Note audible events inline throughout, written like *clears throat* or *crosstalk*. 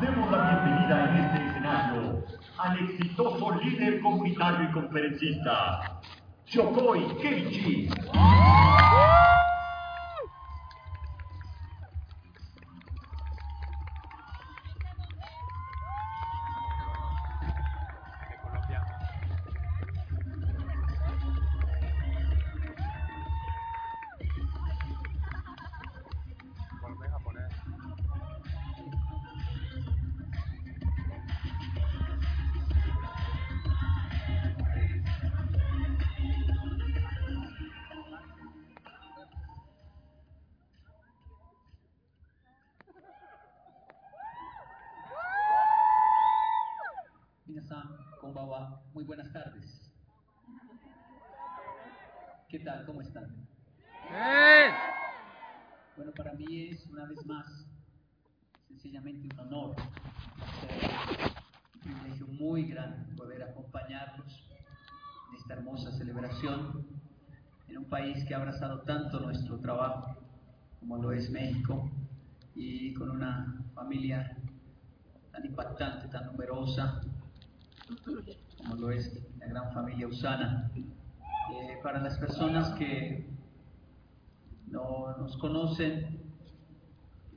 Demos la bienvenida en este escenario al exitoso líder comunitario y conferencista, Yokoi Keiichi. País que ha abrazado tanto nuestro trabajo como lo es México y con una familia tan impactante, tan numerosa como lo es la gran familia Usana. Eh, para las personas que no nos conocen,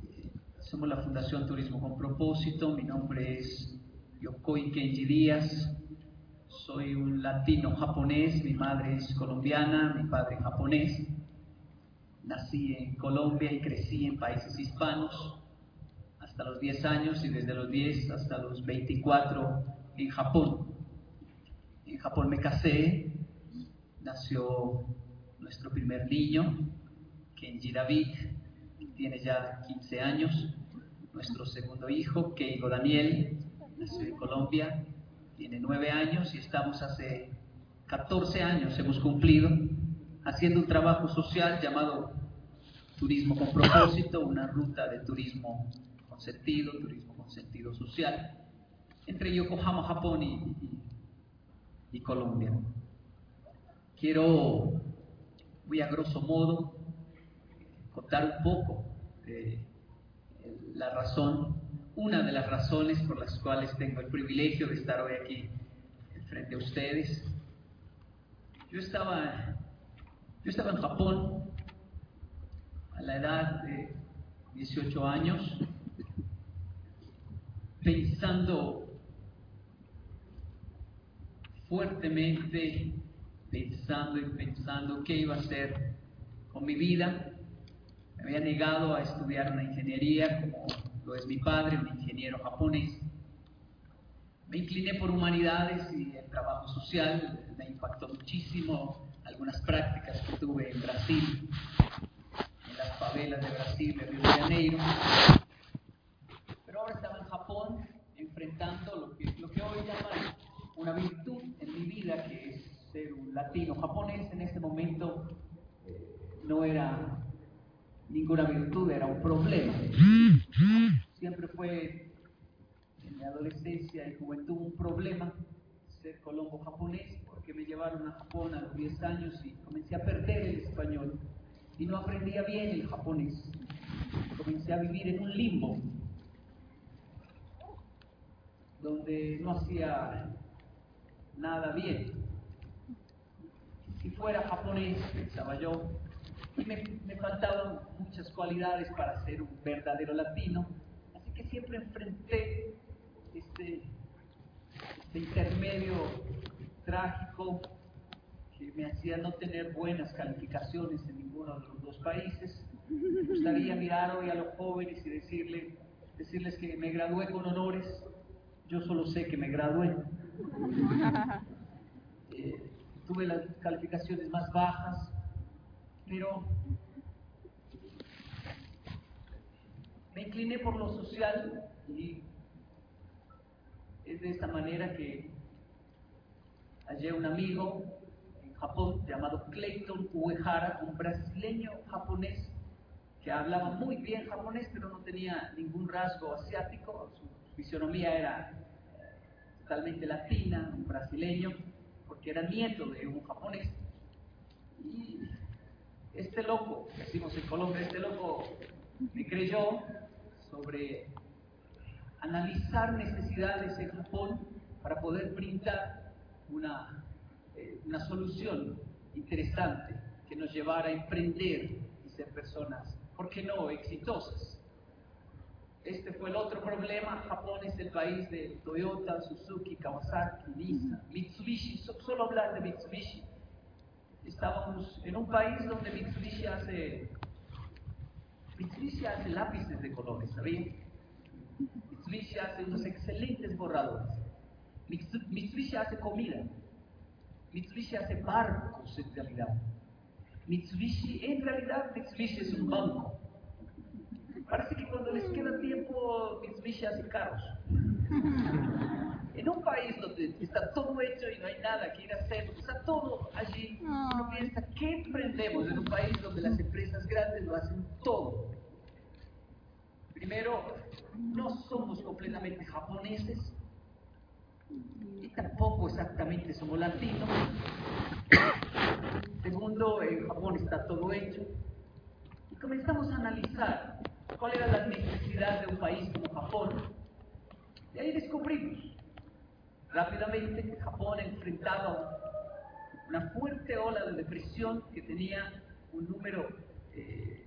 eh, somos la Fundación Turismo con Propósito. Mi nombre es Yokoi Kenji Díaz. Soy un latino japonés. Mi madre es colombiana, mi padre japonés. Nací en Colombia y crecí en países hispanos hasta los 10 años y desde los 10 hasta los 24 en Japón. En Japón me casé, nació nuestro primer niño, Kenji David, tiene ya 15 años. Nuestro segundo hijo, Keigo Daniel, nació en Colombia, tiene 9 años y estamos hace 14 años, hemos cumplido, haciendo un trabajo social llamado Turismo con propósito, una ruta de turismo con sentido, turismo con sentido social entre Yokohama, Japón y, y, Colombia. Quiero, muy a grosso modo, contar un poco la razón, una de las razones por las cuales tengo el privilegio de estar hoy aquí frente a ustedes. Yo estaba, yo estaba en Japón a la edad de 18 años, pensando fuertemente pensando y pensando qué iba a hacer con mi vida. Me había negado a estudiar una ingeniería como lo es mi padre, un ingeniero japonés. Me incliné por humanidades y el trabajo social. Me impactó muchísimo algunas prácticas que tuve en Brasil, en las favelas de Brasil, de Río de Janeiro. Pero ahora estaba en Japón enfrentando lo que, lo que hoy llaman una virtud en mi vida, que es ser un latino japonés, en este momento eh, no era ninguna virtud, era un problema. Siempre fue en mi adolescencia y juventud un problema ser colombo japonés, porque me llevaron a Japón a los 10 años y comencé a perder el español y no aprendía bien el japonés. Comencé a vivir en un limbo donde no hacía nada bien. Si fuera japonés, pensaba yo, me, me, faltaban muchas cualidades para ser un verdadero latino, así que siempre enfrenté este, este intermedio trágico que me hacía no tener buenas calificaciones en ninguno de los dos países. Me gustaría mirar hoy a los jóvenes y decirle, decirles que me gradué con honores, yo solo sé que me gradué. *laughs* Eh, tuve las calificaciones más bajas, pero me incliné por lo social y es de esta manera que hallé un amigo en Japón llamado Clayton Uehara, un brasileño japonés que hablaba muy bien japonés, pero no tenía ningún rasgo asiático, su fisionomía era eh, totalmente latina, un brasileño, porque era nieto de un japonés. Y este loco, decimos en Colombia, este loco me creyó sobre analizar necesidades en Japón para poder brindar una, eh, una solución interesante que nos llevara a emprender y ser personas, ¿por qué no?, exitosas. Este fue el otro problema. Japón es el país de Toyota, Suzuki, Kawasaki, Nissan, Mitsubishi. solo hablar de Mitsubishi. Estábamos en un país donde Mitsubishi hace Mitsubishi hace lápices de colores, ¿sabían? Mitsubishi hace unos excelentes borradores. Mitsubishi hace comida. Mitsubishi hace barcos en realidad. Mitsubishi, en realidad, Mitsubishi es un banco. Parece que cuando les queda tiempo, Mitsubishi hace carros. En un país donde está todo hecho y no hay nada que ir a hacer, está todo allí, uno piensa, ¿qué emprendemos en un país donde las empresas grandes lo hacen todo? Primero, no somos completamente japoneses y tampoco exactamente somos latinos. Segundo, en Japón está todo hecho. Y comenzamos a analizar cuál era la necesidad de un país como Japón. Y ahí descubrimos rápidamente Japón enfrentaba una fuerte ola de depresión que tenía un número eh,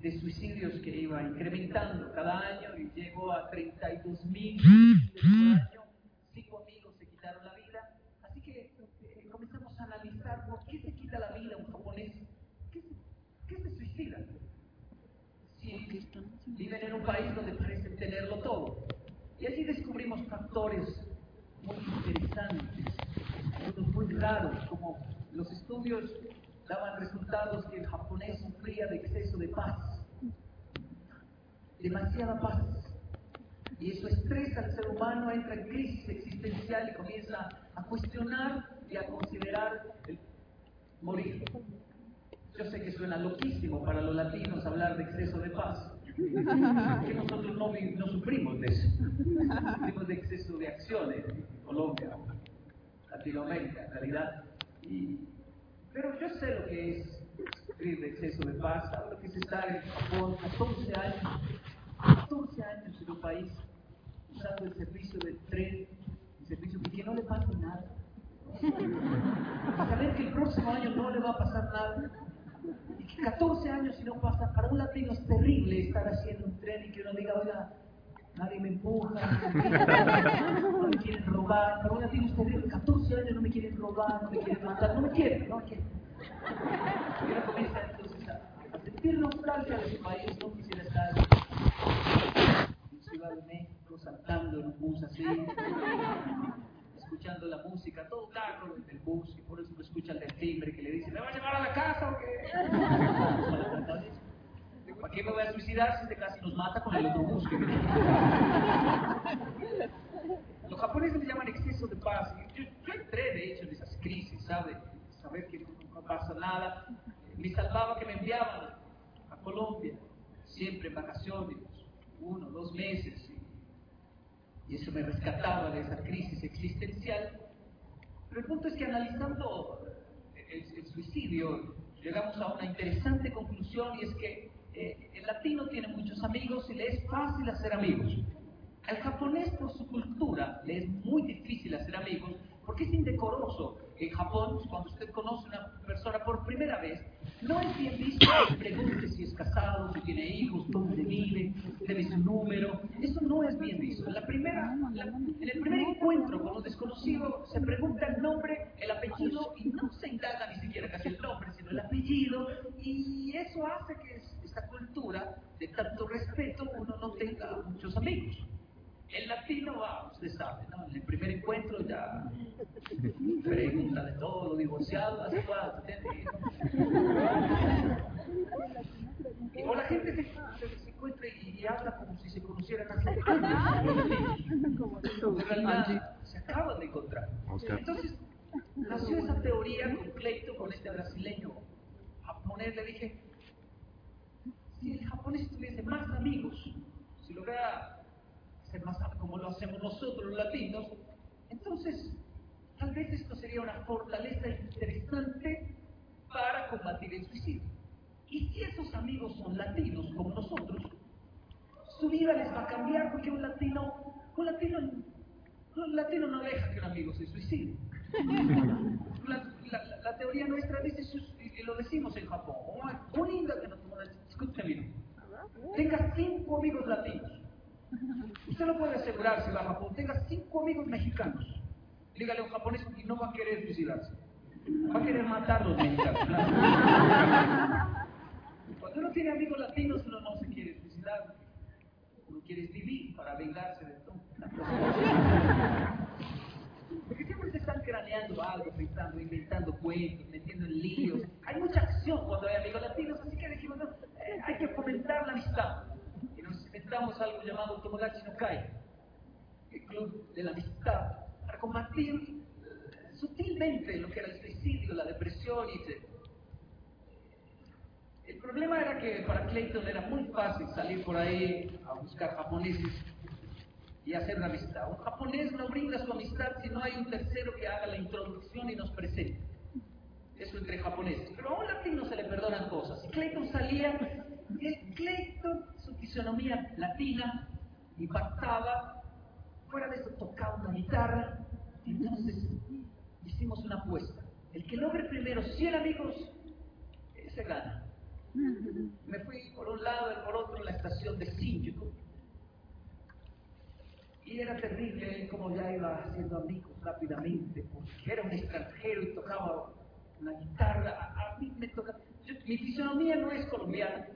de suicidios que iba incrementando cada año y llegó a 32 mil por año. Cinco amigos se quitaron la vida. Así que eh, comenzamos a analizar por qué se quita la vida un japonés. ¿Qué se, qué se suicida? Si viven en un país donde parecen tenerlo todo. Y allí descubrimos factores muy interesantes, muy raros, como los estudios daban resultados que el japonés sufría de exceso de paz, demasiada paz. Y eso estresa al ser humano, entra en crisis existencial y comienza a cuestionar y a considerar el morir. Yo sé que suena loquísimo para los latinos hablar de exceso de paz, que nosotros no, no, sufrimos de eso. Sufrimos de exceso de acciones en Colombia, Latinoamérica, en realidad. Y pero yo sé lo que es sufrir de exceso de paz, lo que es estar en Japón 14 años, 14 años en un país usando el servicio del tren, el servicio que no le pase nada. saber que el próximo año no le va a pasar nada. Y que 14 años si no pasa, para un latino es terrible estar haciendo un tren y que uno diga, oiga, nadie me empuja, no me quieren robar, pero una tiene usted 14 años no me quieren robar, no me quieren matar, no me quieren, no me quieren. Y uno comienza entonces a, sentir nostalgia de su país, no quisiera estar en Ciudad de México saltando en un bus así, escuchando la música, todo carro desde el bus, y por eso uno escucha el del timbre que le dice, ¿me va a llevar a la casa o qué? *laughs* ¿Para qué me voy a suicidar si este casi nos mata con el autobús que Los japoneses le llaman exceso de paz. Yo, entré, de hecho, en esas crisis, ¿sabe? Saber que no pasa nada. Me salvaba que me enviaban a Colombia, siempre en vacaciones, uno, dos meses. Y eso me rescataba de esa crisis existencial. Pero el punto es que analizando el suicidio, llegamos a una interesante conclusión y es que eh, el latino tiene muchos amigos y le es fácil hacer amigos. Al japonés, por su cultura, le es muy difícil hacer amigos porque es indecoroso. En Japón, cuando usted conoce a una persona por primera vez, no es bien visto que pregunte si es casado, si tiene hijos, dónde vive, debe su número. Eso no es bien visto. En, la primera, en el primer encuentro con un desconocido se pregunta el nombre, el apellido y no se indaga ni siquiera casi el nombre, sino el apellido. Y eso hace que esta cultura de tanto respeto uno no tenga muchos amigos. El latino va, usted sabe, ¿no? En el primer encuentro ya pregunta de todo, divorciado, hace cuánto, O la gente se, se, En realidad, se acaban de encontrar. Entonces, nació esa teoría con Cleito, con este brasileño japonés. Le dije, si el japonés tuviese más amigos, si lograra ser más como lo hacemos nosotros los latinos, entonces tal vez esto sería una fortaleza interesante para combatir el suicidio. Y si esos amigos son latinos como nosotros, su vida les va a cambiar porque un latino, un latino, un latino no deja que un amigo se suicide. *laughs* La, la- la- teoría nuestra dice, y lo decimos en Japón, un inda que nos escúchame bien, tenga cinco amigos latinos. Usted lo puede asegurar si va a Japón, tenga cinco amigos mexicanos. Dígale a un japonés y no va a querer suicidarse. Va a querer matar a los mexicanos. claro. *laughs* Cuando uno tiene amigos latinos, uno no se quiere suicidar. Uno quiere vivir para vengarse de todo. Porque siempre se están craneando algo, pensando, inventando cuentos, metiendo en líos. Hay mucha acción cuando hay amigos latinos, así que dijimos, no, eh, hay que fomentar la amistad. Y nos inventamos algo llamado Tomodachi no Kai, el club de la amistad, combatir sutilmente lo que era el suicidio, la depresión y etc. El problema era que para Clayton era muy fácil salir por ahí a buscar japoneses y hacer una amistad. Un japonés no brinda su amistad si no hay un tercero que haga la introducción y nos presente. Eso entre japoneses. Pero a un latino se le perdonan cosas. Clayton salía, el Clayton, su fisonomía latina, impactaba. Fuera de eso tocaba una guitarra. Entonces hicimos una apuesta. El que logre primero 100 amigos, ese gana. Me fui por un lado y por otro a la estación de Shinjuku. Y era terrible como ya iba haciendo amigos rápidamente, porque era un extranjero y tocaba una guitarra. A, a mí me toca. yo- mi fisonomía no es colombiana.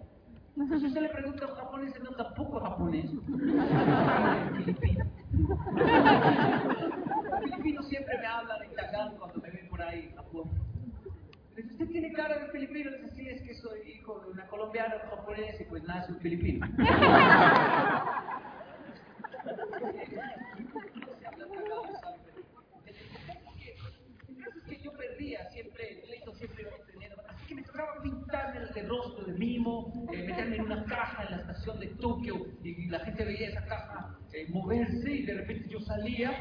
Entonces usted le pregunta a un japonés, no, tampoco es japonés. *laughs* Los filipinos siempre me hablan en Tagalog cuando me ven por ahí Japón. Dice, usted tiene cara de filipino, le dice, sí, es que soy hijo de una colombiana, un japonés y pues nace un filipino. *laughs* El caso es que yo perdía siempre, el pleito siempre iba teniendo, así que me tocaba pintarme el, el rostro de mimo, eh, meterme en una caja en la estación de Tokio y la gente veía esa caja eh, moverse y de repente yo salía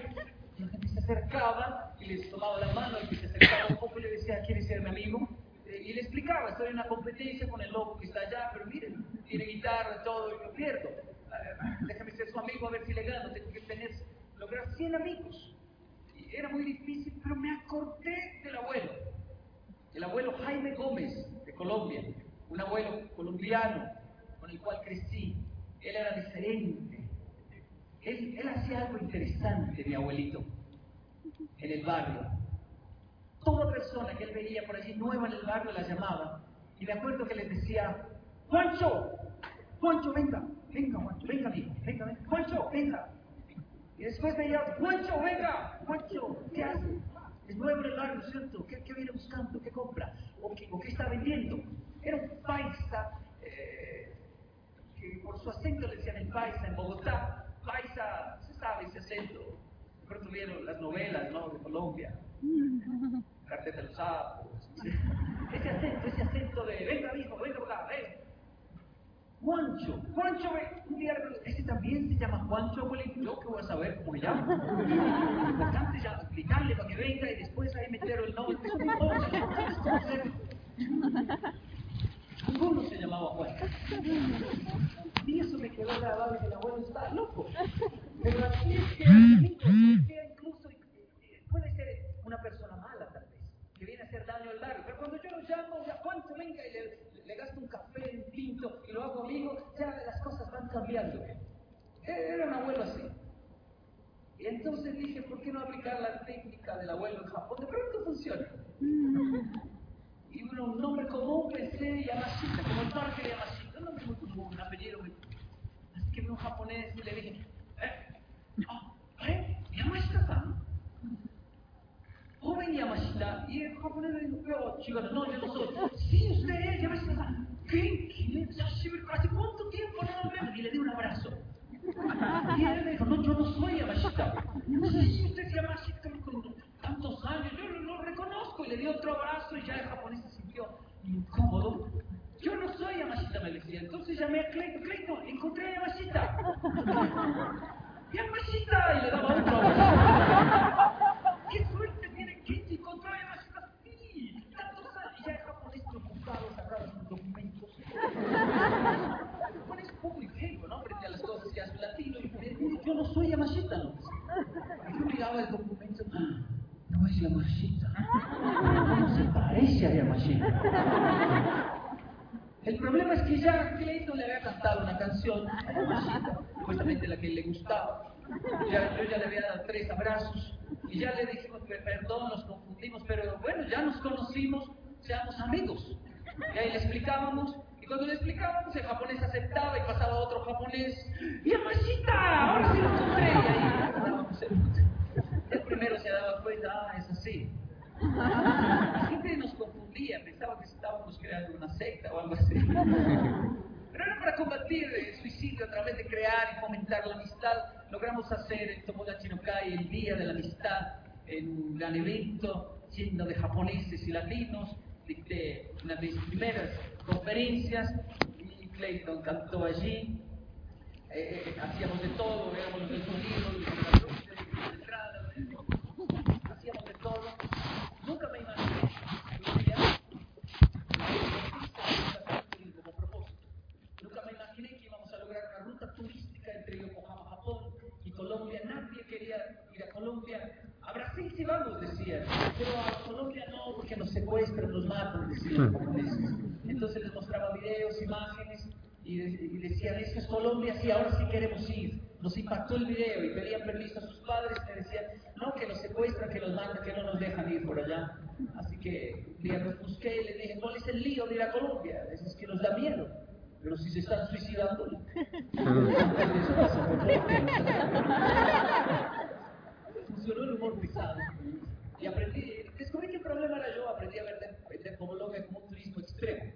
la gente se acercaba y les tomaba la mano y se acercaba un poco y le decía, ¿quieres ser mi amigo? Eh, y le explicaba, estoy en una competencia con el loco que está allá, pero miren, tiene guitarra, todo, y yo pierdo. Eh, déjame ser su amigo a ver si le gano, tengo que tener, lograr 100 amigos. Y era muy difícil, pero me acordé del abuelo. El abuelo Jaime Gómez, de Colombia, un abuelo colombiano con el cual crecí. Él era diferente. Él, hacía algo interesante, mi abuelito, en el barrio. Toda persona que él veía por allí nueva en el barrio la llamaba. Y me acuerdo que les decía, Juancho, Juancho, venga, venga, Juancho, venga, amigo, venga, venga, Juancho, venga. Y después veía, Juancho, venga, Juancho, ¿qué hace? Es nuevo en el barrio, ¿cierto? ¿Qué, qué viene buscando? ¿Qué compra? ¿O qué, o qué está vendiendo? Era un paisa, eh, que por su acento le decían el paisa en Bogotá. Paisa, se sabe ese acento. De pronto vieron las novelas, ¿no? De Colombia. *laughs* Cartel de los sapos. Ese acento, ese acento de, venga, hijo, venga acá, ven. Juancho, Juancho, un día, ese también se llama Juancho, abuelito, yo que voy a saber cómo me llamo. Lo importante es ya explicarle para que venga y después ahí meter el nombre. Eso no importa, lo importante es conocerlo. *laughs* Ninguno se llamaba Juan. Y eso me quedó grabado *laughs* que el abuelo estaba loco. Pero así es que incluso eh, puede ser una persona mala tal vez, que viene a hacer daño al barrio. Pero cuando yo lo llamo, ya Juancho, venga y le, le gasto un café, un tinto y lo hago amigo, ya las cosas van cambiando. Era un abuelo así. Y entonces dije, ¿por qué no aplicar la técnica del abuelo en Japón? De pronto funciona. Y un nombre común pensé Yamashita, como el parque de Yamashita, un apellido Así que vi un japonés y le dije, ¿eh? Ah, ¿eh? Yamashita-san. Joven Yamashita. Y el japonés le dijo, yo, chico, no, yo no soy. Sí, usted es Yamashita-san. ¿Qué? ¿Hace cuánto tiempo no nos vemos? Y le di un abrazo. Y dijo, no, yo no soy Yamashita. Sí, usted es Yamashita con tantos años, yo lo, lo reconozco. Y le dio otro abrazo y ya el japonés se sintió incómodo. Yo no soy Yamashita, me decía. Entonces llamé a Clayton, Clayton, encontré a Yamashita. *laughs* Yamashita, y le daba otro. ¡Qué suerte tiene Kenji! Encontró a Yamashita, sí. Tantos años. Y ya el japonés preocupado sacaba sus documentos. El japonés es poco ingenuo, ¿no? Frente a las cosas que hace latino. Y me dice, yo no soy Yamashita, ¿no? Y yo miraba el documento. "Ah, No es Yamashita. *laughs* No se parece a Yamashita. El problema es que ya Clayton le había cantado una canción supuestamente la que le gustaba. Yo ya le había dado tres abrazos y ya le dijimos, "Per- perdón, nos confundimos, pero bueno, ya nos conocimos, seamos amigos. Y ahí le explicábamos, y cuando le explicábamos, el japonés aceptaba y pasaba otro japonés. ¡Yamashita! ¡Ahora sí lo encontré! Y ahí el primero se daba cuenta, ah, es así. Pensaba que estábamos creando una secta o algo así. *laughs* Pero era para combatir el suicidio a través de crear y fomentar la amistad. Logramos hacer el Tomodachi no Kai, el Día de la Amistad, en un gran evento lleno de japoneses y latinos. Dicté una de mis primeras conferencias y Clayton cantó allí. Eh, eh, hacíamos de todo, éramos los del sonido, los de hacíamos de todo. Nunca me imaginé que un día como propósito. Nunca me imaginé que íbamos a lograr una ruta turística entre Yokohama, Japón y Colombia. Nadie quería ir a Colombia. A Brasil sí vamos, decían, pero a Colombia no, porque nos secuestran, nos matan, decían. Entonces les mostraba videos, imágenes, y, y decían, eso es Colombia, sí, ahora sí queremos ir. Nos impactó el video y pedían permiso a sus padres, me decían, no, que nos secuestran, que nos matan, que no nos dejan ir por allá. Así que un día los busqué y les dije, ¿cuál es el lío de ir a Colombia? Es que nos da miedo. Pero si se están suicidando, *laughs* eso pasa por Colombia. Funcionó el humor. Y aprendí, descubrí que el problema era yo, aprendí a ver, ver Colombia como un turismo extremo.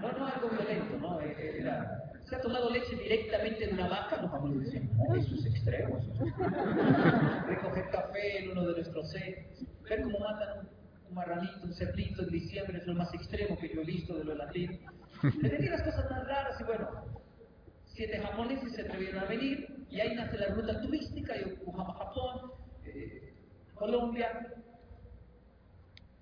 No, no algo violento, ¿no? Eh, Era, se ha tomado leche directamente de una vaca, los japoneses decían, no, eso es extremo. eso es extremo". Recoger café en uno de nuestros sets, ver cómo matan un, un marranito, un cerdito en diciembre es lo más extremo que yo he visto de lo latino. Decía las cosas más raras y bueno, siete japoneses se atrevieron a venir y ahí nace la ruta turística, Yokohama, Japón, eh, Colombia.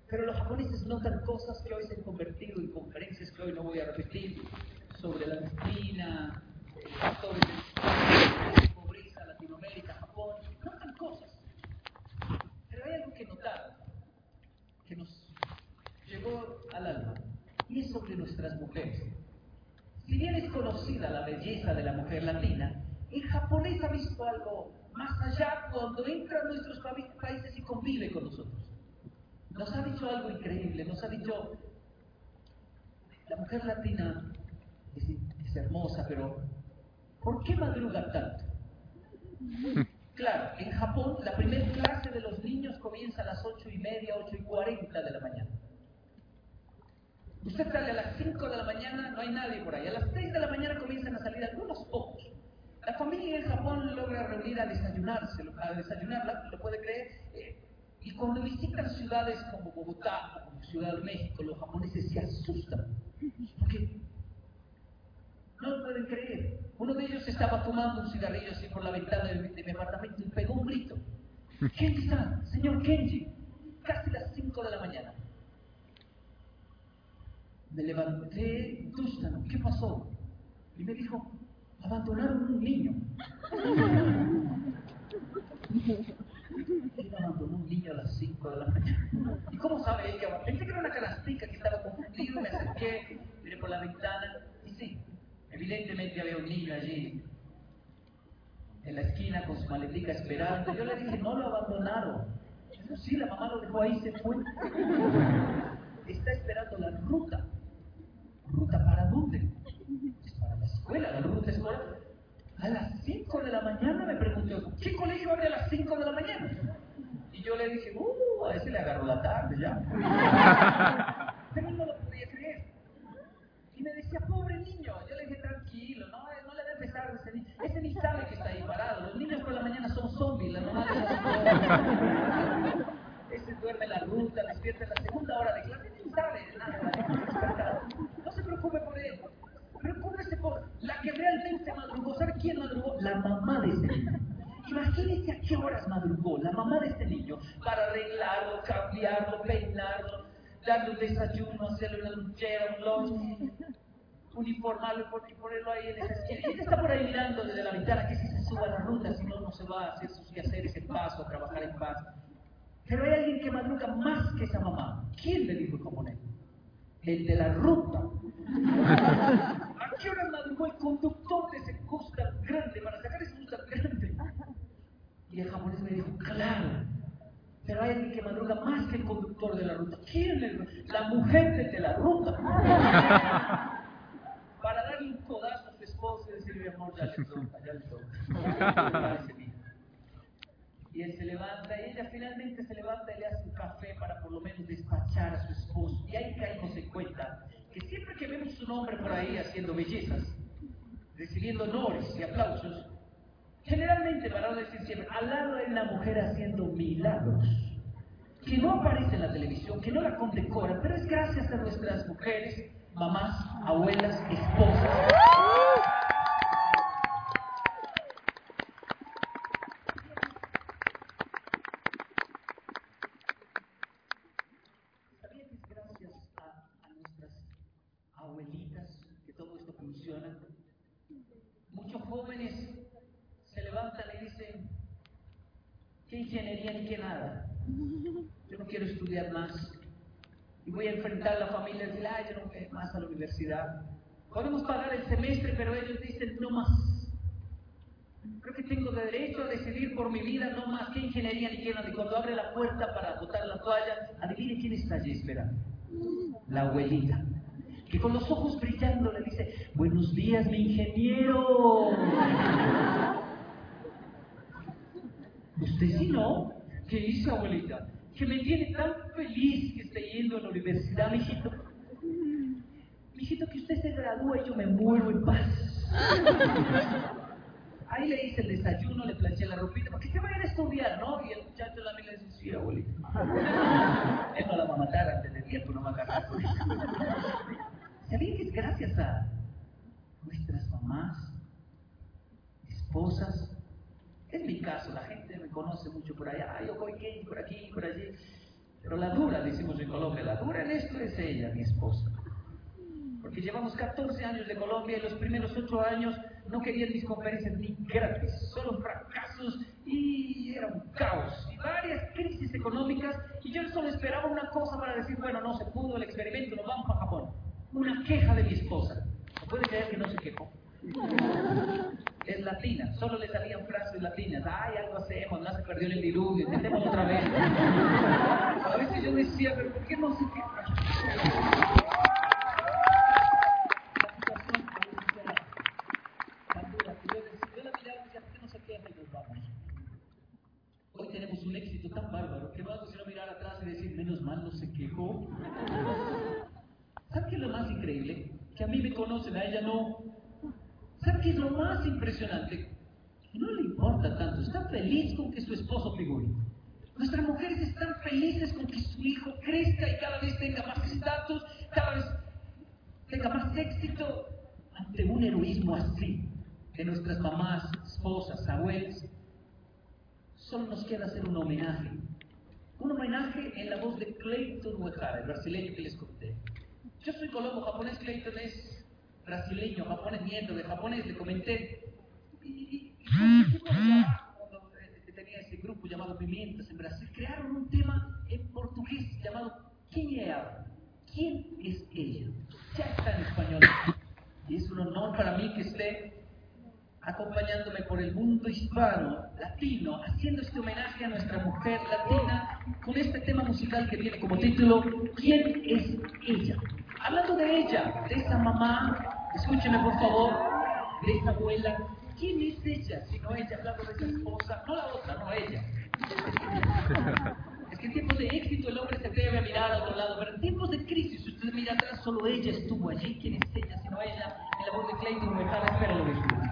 Pero los japoneses notan cosas que hoy se han convertido en conferencias que hoy no voy a repetir, sobre la disciplina, factores de pobreza, Latinoamérica, Japón, notan cosas. Pero hay algo que notar, que nos llegó al alma, y es sobre nuestras mujeres. Si bien es conocida la belleza de la mujer latina, el japonés ha visto algo más allá cuando entra a nuestros pa- países y convive con nosotros. Nos ha dicho algo increíble, nos ha dicho, la mujer latina es, es hermosa, pero ¿por qué madruga tanto? *laughs* Claro, en Japón la primera clase de los niños comienza a las ocho y media, ocho y cuarenta de la mañana. Usted sale a las 5 de la mañana, no hay nadie por ahí. A las 6 de la mañana comienzan a salir algunos pocos. La familia en Japón logra reunir a desayunarse, a desayunar, ¿lo puede creer? Eh, y cuando visitan ciudades como Bogotá, como Ciudad de México, los japoneses se asustan. Porque no lo pueden creer. Uno de ellos estaba fumando un cigarrillo así por la ventana de, mi- apartamento y pegó un grito. *laughs* Kenji-san, señor Kenji, casi las 5 de la mañana. Me levanté, Dustan, ¿qué pasó? Y me dijo, abandonaron un niño. *laughs* ¿Quién abandonó un niño a las 5 de la mañana? ¿Y cómo sabe él que abandonó? Pensé que era una canastica que estaba confundido, me acerqué, miré por la ventana y sí, evidentemente había un niño allí en la esquina con su maletica esperando. Yo le dije, no lo abandonaron. Dijo, sí, la mamá lo dejó ahí, se fue. *laughs* Está esperando la ruta. ¿Ruta para dónde? Es para la escuela, la ruta escolar. A las 5 de la mañana me preguntó, ¿qué colegio abre a las 5 de la mañana? Y yo le dije, uh, a ese le agarró la tarde ya. *laughs* Pero no lo podía creer. Y me decía, pobre niño. Yo le dije, tranquilo, no, no le pesar a ese niño. Ese ni sabe que está ahí parado. *laughs* Ese duerme la ruta, despierta en la segunda hora de clase, no sabe nada. No se preocupe por él. Preocúpese por la que realmente madrugó. ¿Sabe quién madrugó? La mamá de ese niño. Imagínese a qué horas madrugó la mamá de este niño para arreglarlo, cambiarlo, peinarlo, darle un desayuno, hacerle una lunchera, un lunch, uniformarlo y ponerlo ahí en esa esquina. Y ella está por ahí mirando desde la ventana que si se suba a la ruta, si no, no se va a hacer sus quehaceres en paz o a trabajar en paz. Pero hay alguien que madruga más que esa mamá. ¿Quién le dijo como él? El de la ruta. ¿A qué hora madrugó el conductor de ese Mustang grande para sacar ese Mustang grande? Y el japonés me dijo, claro, pero hay alguien que madruga más que el conductor de la ruta. ¿Quién es? La mujer de la ruta. Para darle un codazo a su esposo y decirle, amor, ya le toca, ya le toca. Y él se levanta, y ella finalmente se levanta y le hace un café para por lo menos despachar a su esposo. Y ahí caímos en cuenta que siempre nombre por ahí haciendo bellezas, recibiendo honores y aplausos, generalmente, para no decir siempre, al lado hay una mujer haciendo milagros, que no aparece en la televisión, que no la condecoran, pero es gracias a nuestras mujeres, mamás, abuelas, esposas. ¿Sabía que es gracias a, a nuestras abuelitas que todo esto funciona? Muchos jóvenes se levantan y dicen, ¿qué ingeniería ni qué nada? Yo no quiero estudiar más. Y a la familia decir, ay, yo no voy más a la universidad. Podemos pagar el semestre, pero ellos dicen, no más. Creo que tengo derecho a decidir por mi vida, no más qué ingeniería ni nada. Y cuando abre la puerta para botar la toalla, adivine quién está allí esperando. La abuelita que con los ojos brillando le dice, buenos días mi ingeniero. Usted sí no, ¿qué dice abuelita? Que me tiene tan feliz que esté yendo a la universidad, mijito. Mijito, que usted se gradúa y yo me muero en paz. Ahí le hice el desayuno, le planché la ropita, para que se vayan a estudiar, ¿no? Y el muchacho también le dice, sí, abuelita. Él no la va a matar antes de tiempo, no va a ella. ¿Sabían que es gracias a nuestras mamás, esposas? Es mi caso, la gente me conoce mucho por allá, yo voy que por aquí, por allí. Pero la dura, decimos en Colombia, la dura en esto es ella, mi esposa. Porque llevamos 14 años de Colombia y los primeros 8 años no querían mis conferencias ni gratis, solo fracasos y era un caos. Y varias crisis económicas y yo solo esperaba una cosa para decir, bueno, no se pudo el experimento, nos vamos para Japón una queja de mi esposa. ¿Puede creer que no se quejó? Es latina, solo le salían frases latinas. Ay, algo hacemos, no se perdió el diluvio, intentemos otra vez. A veces yo decía, pero ¿por qué no se? Hoy tenemos un éxito tan bárbaro que no hago sino mirar atrás y decir, menos mal no se quejó. ¿Sabe qué es lo más increíble? Que a mí me conocen, a ella no. ¿Sabe qué es lo más impresionante? No le importa tanto, está feliz con que su esposo figure. Nuestras mujeres están felices con que su hijo crezca y cada vez tenga más estatus, cada vez tenga más éxito ante un heroísmo así de nuestras mamás, esposas, abuelas. Solo nos queda hacer un homenaje. Un homenaje en la voz de Clayton Uehara, el brasileño que les conté. Yo soy colombo, japonés, Clayton es brasileño, japonés, nieto de japonés, le comenté. Y, y, y cuando tenía ese grupo llamado Pimientas en Brasil, crearon un tema en portugués llamado ¿Quién es ella? ¿Quién es ella? Ya está en español. Y es un honor para mí que esté acompañándome por el mundo hispano, latino, haciendo este homenaje a nuestra mujer latina con este tema musical que tiene como título ¿Quién es ella? Hablando de ella, de esa mamá, escúcheme por favor, de esa abuela, ¿quién es ella? Si no ella, hablando de esa esposa, no la otra, no ella. Es que en tiempos de éxito el hombre se debe a mirar a otro lado, pero en tiempos de crisis, si usted mira atrás, solo ella estuvo allí. ¿Quién es ella? Si no ella, en la voz de Clayton Mejara, espera lo disfrute.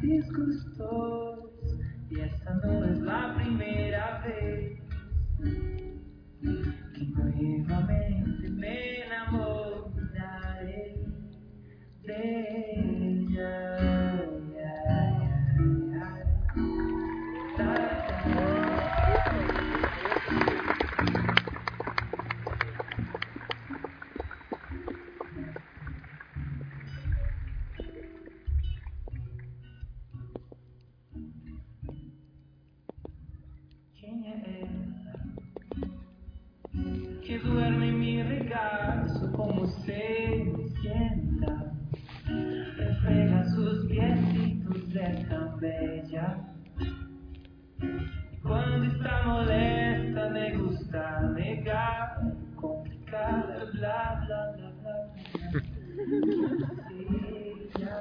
Disgustos. Y esta no es la primera vez que nuevamente me enamoraré de. Está molesta me gusta negar, complicar, bla bla bla bla. Ella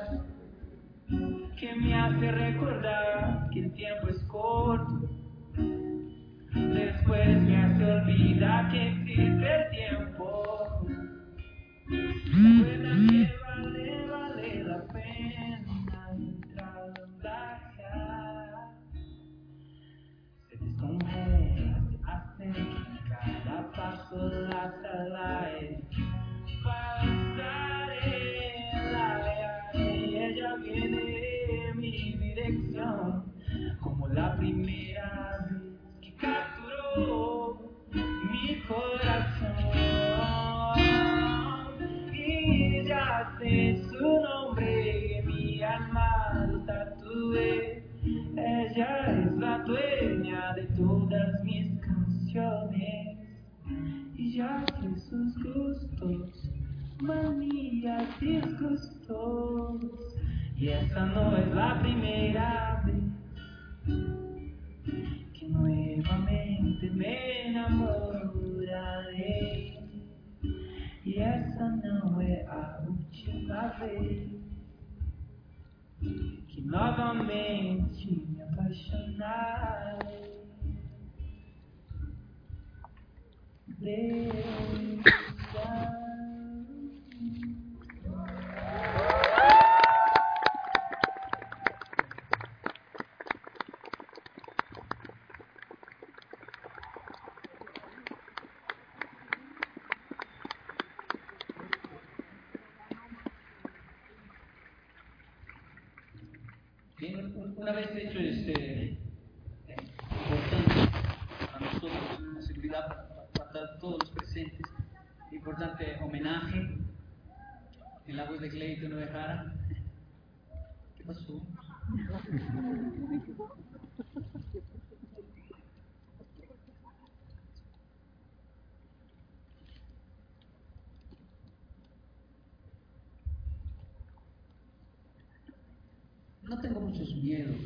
que me hace recordar que el tiempo es corto. Después me hace olvidar que existe el tiempo. Recuerda paso la Esta no es la primera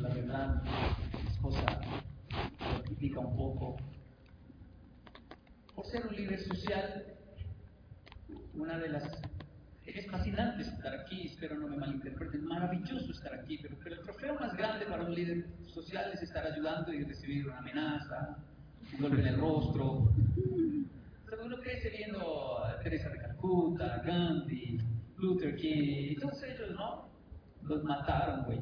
la verdad. Mi esposa lo critica un poco. Por ser un líder social, una de las... Es fascinante estar aquí, espero no me malinterpreten, maravilloso estar aquí, pero, pero el trofeo más grande para un líder social es estar ayudando y recibir una amenaza, un golpe en el rostro. Uno crece viendo a Teresa de Calcuta, Gandhi, Luther King, y todos ellos, ¿no? Los mataron, güey.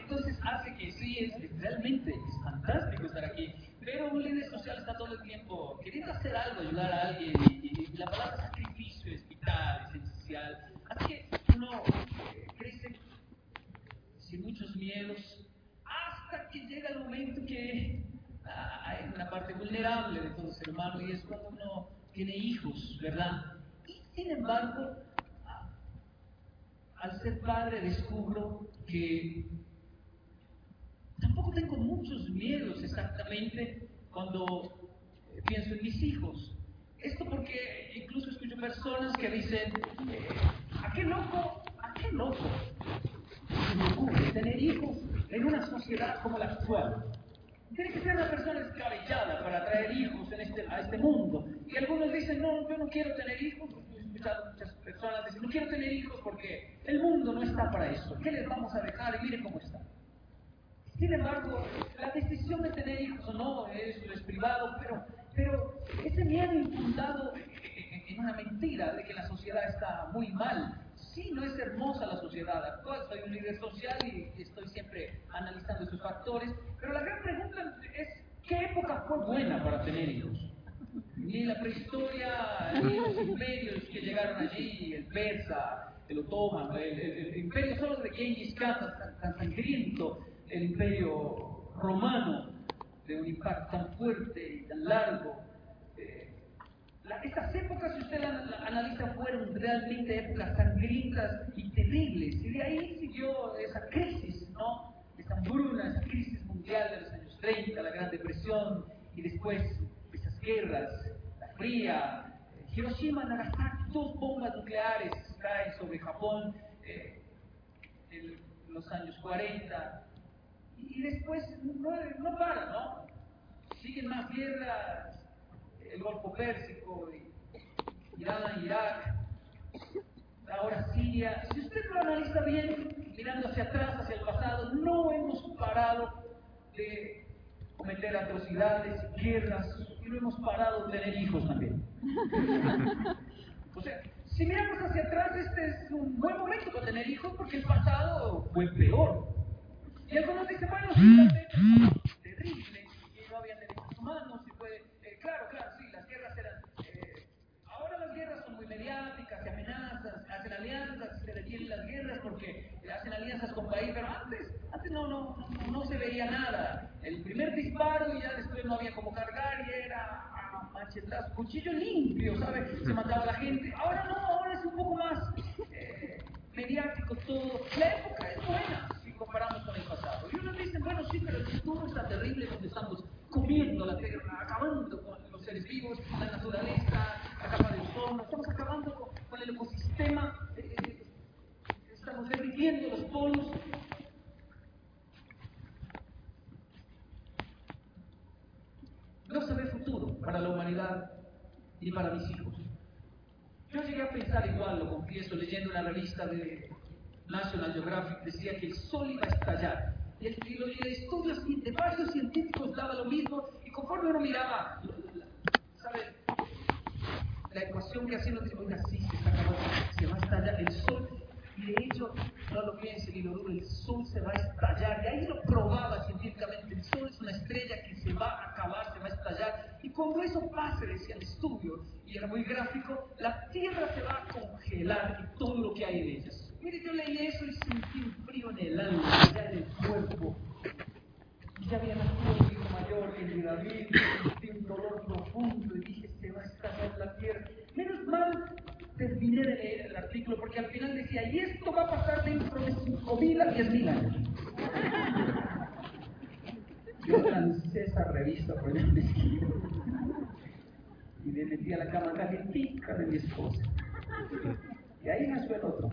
Entonces hace que sí, es realmente es fantástico estar aquí. Pero un líder social está todo el tiempo queriendo hacer algo, ayudar a alguien. Y, y la palabra sacrificio es vital, es esencial. Así que uno crece sin muchos miedos hasta que llega el momento que ah, hay una parte vulnerable de todo ser humano y es cuando uno tiene hijos, ¿verdad? Y sin embargo, al ser padre descubro que tampoco tengo muchos miedos exactamente cuando pienso en mis hijos. Esto porque incluso escucho personas que dicen, eh, ¿a qué loco? ¿A qué loco? tener hijos en una sociedad como la actual. Tiene que ser una persona escabellada para traer hijos en este, a este mundo. Y algunos dicen, no, yo no quiero tener hijos. Escuchado muchas personas decir, no quiero tener hijos porque el mundo no está para eso. ¿Qué les vamos a dejar? Y miren cómo está. Sin embargo, la decisión de tener hijos o no, eso es privado, pero, pero ese miedo infundado en una mentira de que la sociedad está muy mal. Sí, no es hermosa la sociedad actual, soy un líder social y estoy siempre analizando esos factores, pero la gran pregunta es, ¿qué época fue buena para tener hijos? Ni la prehistoria, ni los imperios que llegaron allí, el persa, el otomano, el, imperio solo de Genghis Khan, tan sangriento, el imperio romano, de un impacto tan fuerte y tan largo. Eh, estas épocas, si usted las analiza, fueron realmente épocas sangrientas y terribles. Y de ahí siguió esa crisis, ¿no? Esa hambruna, esa crisis mundial de los años 30, la Gran Depresión, y después guerras, la fría, Hiroshima, Nagasaki, dos bombas nucleares caen sobre Japón eh, en los años 40 y después no, no para, ¿no? Siguen más guerras, el Golfo Pérsico, Irán, Irak, ahora Siria. Si usted lo analiza bien, mirando hacia atrás, hacia el pasado, no hemos parado de cometer atrocidades, guerras, y no hemos parado de tener hijos también. *laughs* O sea, si miramos hacia atrás, este es un buen momento para tener hijos porque el pasado fue peor. Y algunos dicen, bueno, sí, *clears throat* terrible, y no había derechos humanos, y fue, eh, claro, claro, sí, las guerras eran, eh, ahora las guerras son muy mediáticas, se amenazan, hacen alianzas, se detienen las guerras porque con pero antes, antes no, no, no, se veía nada. El primer disparo y ya después no había como cargar y era a machetazo, cuchillo limpio, ¿sabes? Se mataba la gente. Ahora no, ahora es un poco más eh, mediático todo. La época es buena comparamos con el pasado. Y unos dicen, bueno, sí, pero el futuro está terrible donde estamos comiendo la tierra, acabando con los seres vivos, la naturaleza, la capa del sol, estamos acabando con, el ecosistema, eh, eh, estamos derritiendo los polos. No se ve futuro para la humanidad ni para mis hijos. Yo llegué a pensar igual, lo confieso, leyendo una revista de National Geographic decía que el sol iba a estallar. Y el, estudio de varios científicos daba lo mismo, y conforme uno miraba, ¿sabe? La ecuación que hacían, dice, oiga, sí, se está acabando, se va a estallar el sol. Y de hecho, no lo piensen ni lo duden, el sol se va a estallar. Y ahí lo probaba científicamente, el sol es una estrella que se va a acabar, se va a estallar. Y cuando eso pase, decía el estudio, y era muy gráfico, la Tierra se va a congelar y todo lo que hay en ella Mire, yo leí eso y sentí un frío en el alma, ya en el cuerpo. Y ya había nacido un hijo mayor que el David, sentí un dolor profundo y dije, se va a estallar la tierra. Menos mal terminé de leer el artículo porque al final decía, y esto va a pasar dentro de 5.000 a 10.000 años. Yo lancé esa revista por el y me metí a la cama calientica de mi esposa. Y ahí nació el otro.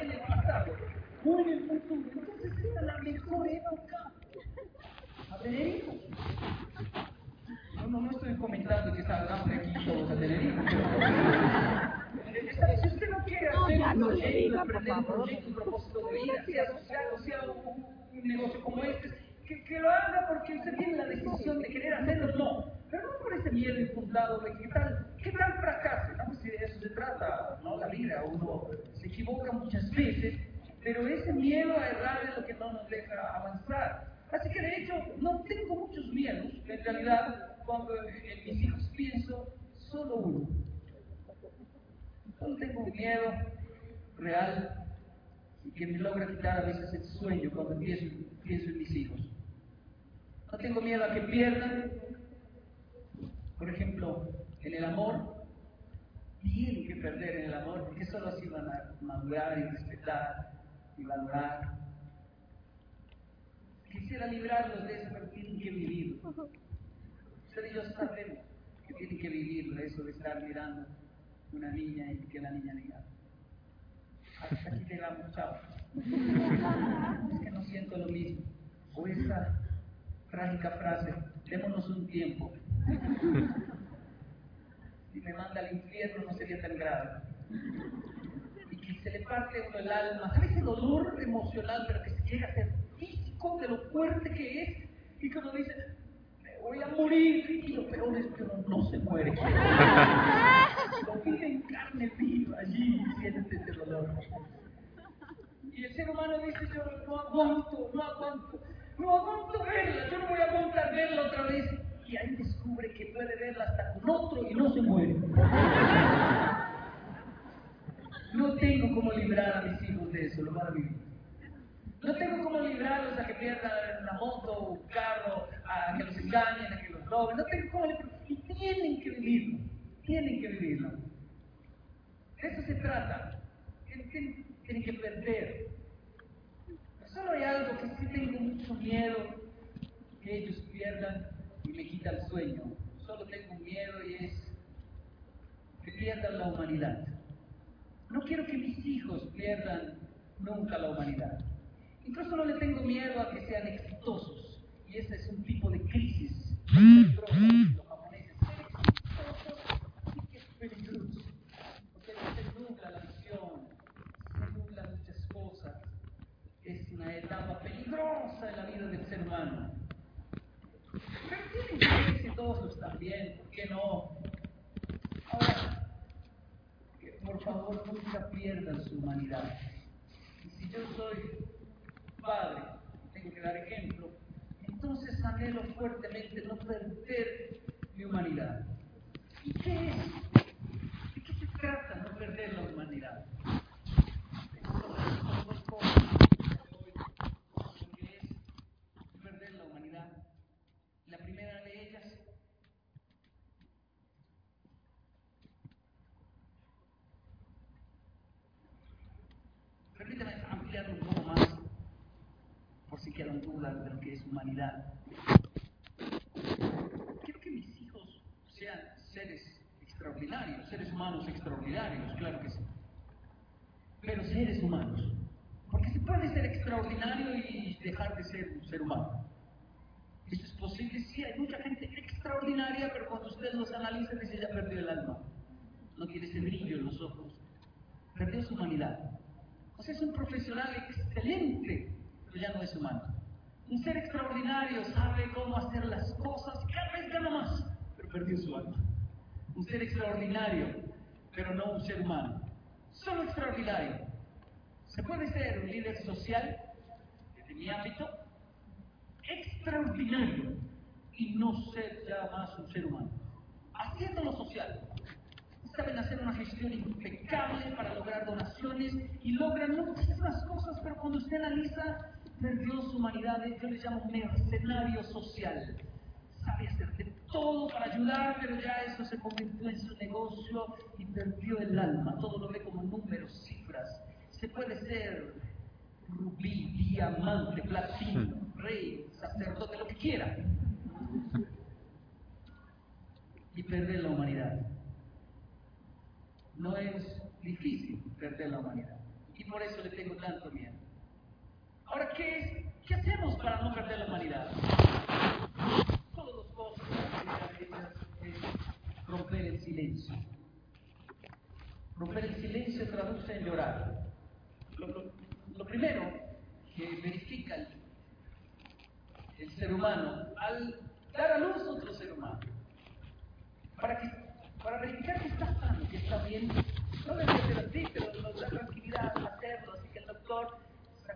en el pasado, no en el futuro. Entonces era la mejor época tener hijos. No, no, no estoy comentando que salgamos de aquí todos a tener hijos. Si usted no quiere hacer un proyecto, emprender un proyecto, un propósito de vida, sea social o sea un, un negocio como este, que, que, lo haga porque usted tiene la decisión de querer hacerlo, no. Pero no por ese miedo infundado de qué tal, qué tal fracase. No, si de eso se trata, ¿no? La vida, uno se equivoca muchas veces, pero ese miedo a errar es lo que no nos deja avanzar. Así que de hecho no tengo muchos miedos, en realidad cuando en mis hijos pienso solo uno. Solo tengo miedo real y que me logra quitar a veces el sueño cuando pienso, pienso en mis hijos. No tengo miedo a que pierdan. Por ejemplo, en el amor, tienen que perder en el amor, porque solo así van a madurar y respetar y valorar. Quisiera librarlos de eso, pero tienen que vivirlo. Ustedes y yo sabemos que tienen que vivirlo, eso de estar mirando una niña y que la niña diga, hasta aquí llegamos, chao. Es que no siento lo mismo. O esa trágica frase, démonos un tiempo. Si me manda al infierno no sería tan grave. Y que se le parte uno el alma, ¿sabe ese dolor emocional, pero que se llega a ser físico de lo fuerte que es? Y uno dice, voy a morir. Y lo peor es que uno no se muere. *laughs* Lo vive en carne viva allí, siente ese dolor. Y el ser humano dice, yo no aguanto, no aguanto, no aguanto verla, yo no voy a aguantar verla otra vez. Y ahí descubre que puede verla hasta con otro y no se muere. No tengo cómo librar a mis hijos de eso, lo van a vivir. No tengo cómo librarlos a que pierdan una moto, un carro, a que los engañen, a que los roben. No tengo cómo librarlos. Y tienen que vivirlo. Tienen que vivirlo. De eso se trata. Tienen, tienen que perder. Solo hay algo que sí tengo mucho miedo que ellos pierdan y me quita el sueño. Solo tengo miedo y es que pierdan la humanidad. No quiero que mis hijos pierdan nunca la humanidad. Incluso no le tengo miedo a que sean exitosos. Y ese es un tipo de crisis los japoneses. Sí que es peligroso. Porque se nubla la visión, se nublan muchas cosas. Es una etapa peligrosa en la vida del ser humano. Pero tienen que ser exitosos también, ¿por qué no? Ahora, que por favor nunca pierdan su humanidad. Y si yo soy padre, tengo que dar ejemplo, entonces anhelo fuertemente no perder mi humanidad. ¿Y qué es? ¿De qué se trata no perder la humanidad? Son dos cosas hoy, lo que es perder la humanidad. La primera de ellas Permítame ampliar un poco más, quedan dudas de lo que es humanidad. Quiero que mis hijos sean seres extraordinarios, seres humanos extraordinarios, claro que sí. Pero seres humanos. Porque se puede ser extraordinario y dejar de ser un ser humano. ¿Eso es posible? Sí, hay mucha gente extraordinaria, pero cuando usted los analiza, dice ya perdió el alma. No tiene ese brillo en los ojos. Perdió su humanidad. O sea, es un profesional excelente, pero ya no es humano. Un ser extraordinario sabe cómo hacer las cosas cada vez gana más, pero perdió su alma. Un ser extraordinario, pero no un ser humano. Solo extraordinario. Se puede ser un líder social, desde mi ámbito, extraordinario y no ser ya más un ser humano. Haciendo lo social, saben hacer una gestión impecable para lograr donaciones y logran muchísimas cosas, pero cuando usted analiza, perdió su humanidad, yo le llamo mercenario social. Sabe hacer de todo para ayudar, pero ya eso se convirtió en su negocio y perdió el alma. Todo lo ve como números, cifras. Se puede ser rubí, diamante, platino, rey, sacerdote, lo que quiera. Y perder la humanidad no es difícil perder la humanidad. Y por eso le tengo tanto miedo. Ahora, ¿qué, es, ¿qué hacemos para no perder la humanidad? Solo dos cosas. Es romper el silencio. Romper el silencio traduce en llorar. Lo, primero que verifica el, ser humano al dar a luz a otro ser humano, para que para verificar que está sano, que está bien. No debe ser así, pero nos da tranquilidad hacerlo. Así que el doctor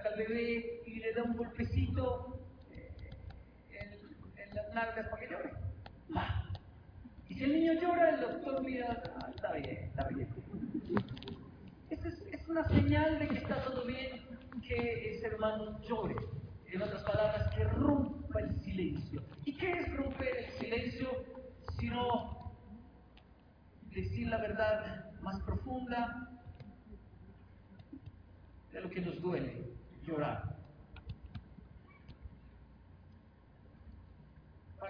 al bebé y le da un golpecito eh, en, las nalgas para que llore. Ah. Y si el niño llora, el doctor mira, ah, está bien, está bien. Esa es, una señal de que está todo bien. que el ser humano llore. En otras palabras, que rompa el silencio. ¿Y qué es romper el silencio? Sino decir la verdad más profunda de lo que nos duele, llorar.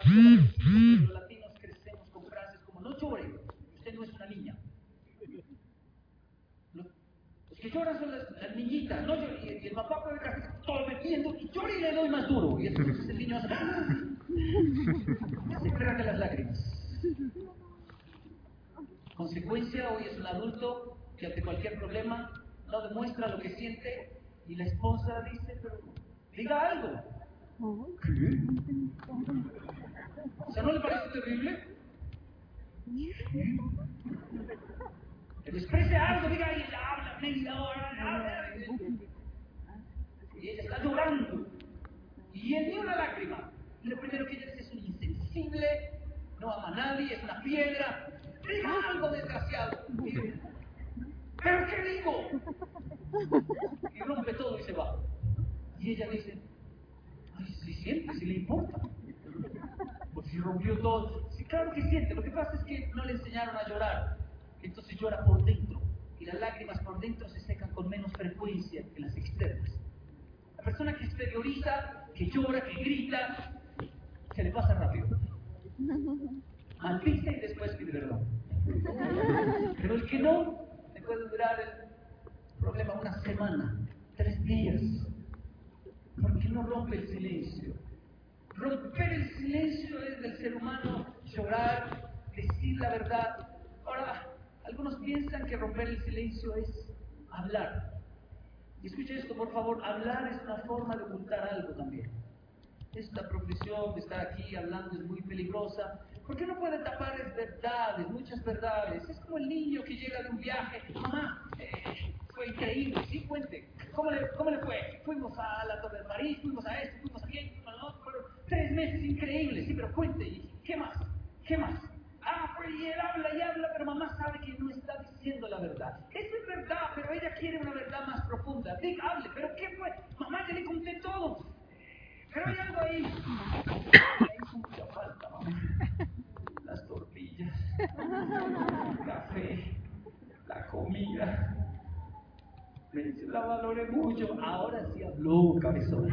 Los latinos crecemos con frases como no llore, usted no es una niña. Lo- Los que lloran son las, niñitas, no llore, y, el papá puede estar metiendo y llora y le doy más duro. Y entonces el niño hace, ¡ah! se traga las lágrimas. Consecuencia, hoy es un adulto que ante cualquier problema no demuestra lo que siente y la esposa dice, pero diga algo. ¿Qué? O sea, ¿no le parece terrible? Exprese algo, diga y habla media hora, habla, y ella está llorando. Y él ni una lágrima. Y lo primero que ella dice es un insensible, no ama a nadie, es una piedra. Diga algo, desgraciado. Y- ¿Pero qué digo? Y rompe todo y se va. Y ella dice, ay, si siente, si le importa. Pues si rompió todo. Sí, claro que siente. Lo que pasa es que no le enseñaron a llorar. Entonces llora por dentro. Y las lágrimas por dentro se secan con menos frecuencia que las externas. La persona que exterioriza, que llora, que grita, se le pasa rápido. Maldice y después pide perdón. Pero el que no, le puede durar problema una semana, tres días. Porque no rompe el silencio. Romper el silencio es del ser humano llorar, decir la verdad. Ahora, algunos piensan que romper el silencio es hablar. Y escuche esto, por favor, hablar es una forma de ocultar algo también. Esta profesión de estar aquí hablando es muy peligrosa, porque no puede tapar es verdades, muchas verdades. Es como el niño que llega de un viaje, mamá, eh, fue increíble, sí, cuente, ¿cómo le, ¿cómo le fue? Fuimos a la Torre de París, fuimos a esto, fuimos aquí, fuimos a otro, tres meses increíbles, sí, pero cuente, ¿y qué más? ¿Qué más? Ah, pues y él habla y habla, pero mamá sabe que no está diciendo la verdad. Eso es verdad, pero ella quiere una verdad más profunda. Diga, hable, pero ¿qué fue? Mamá, ya le conté todo. Pero hay algo ahí. Hizo mucha falta, mamá. Las tortillas, el café, la comida. La valoré mucho. Ahora sí habló, cabezón.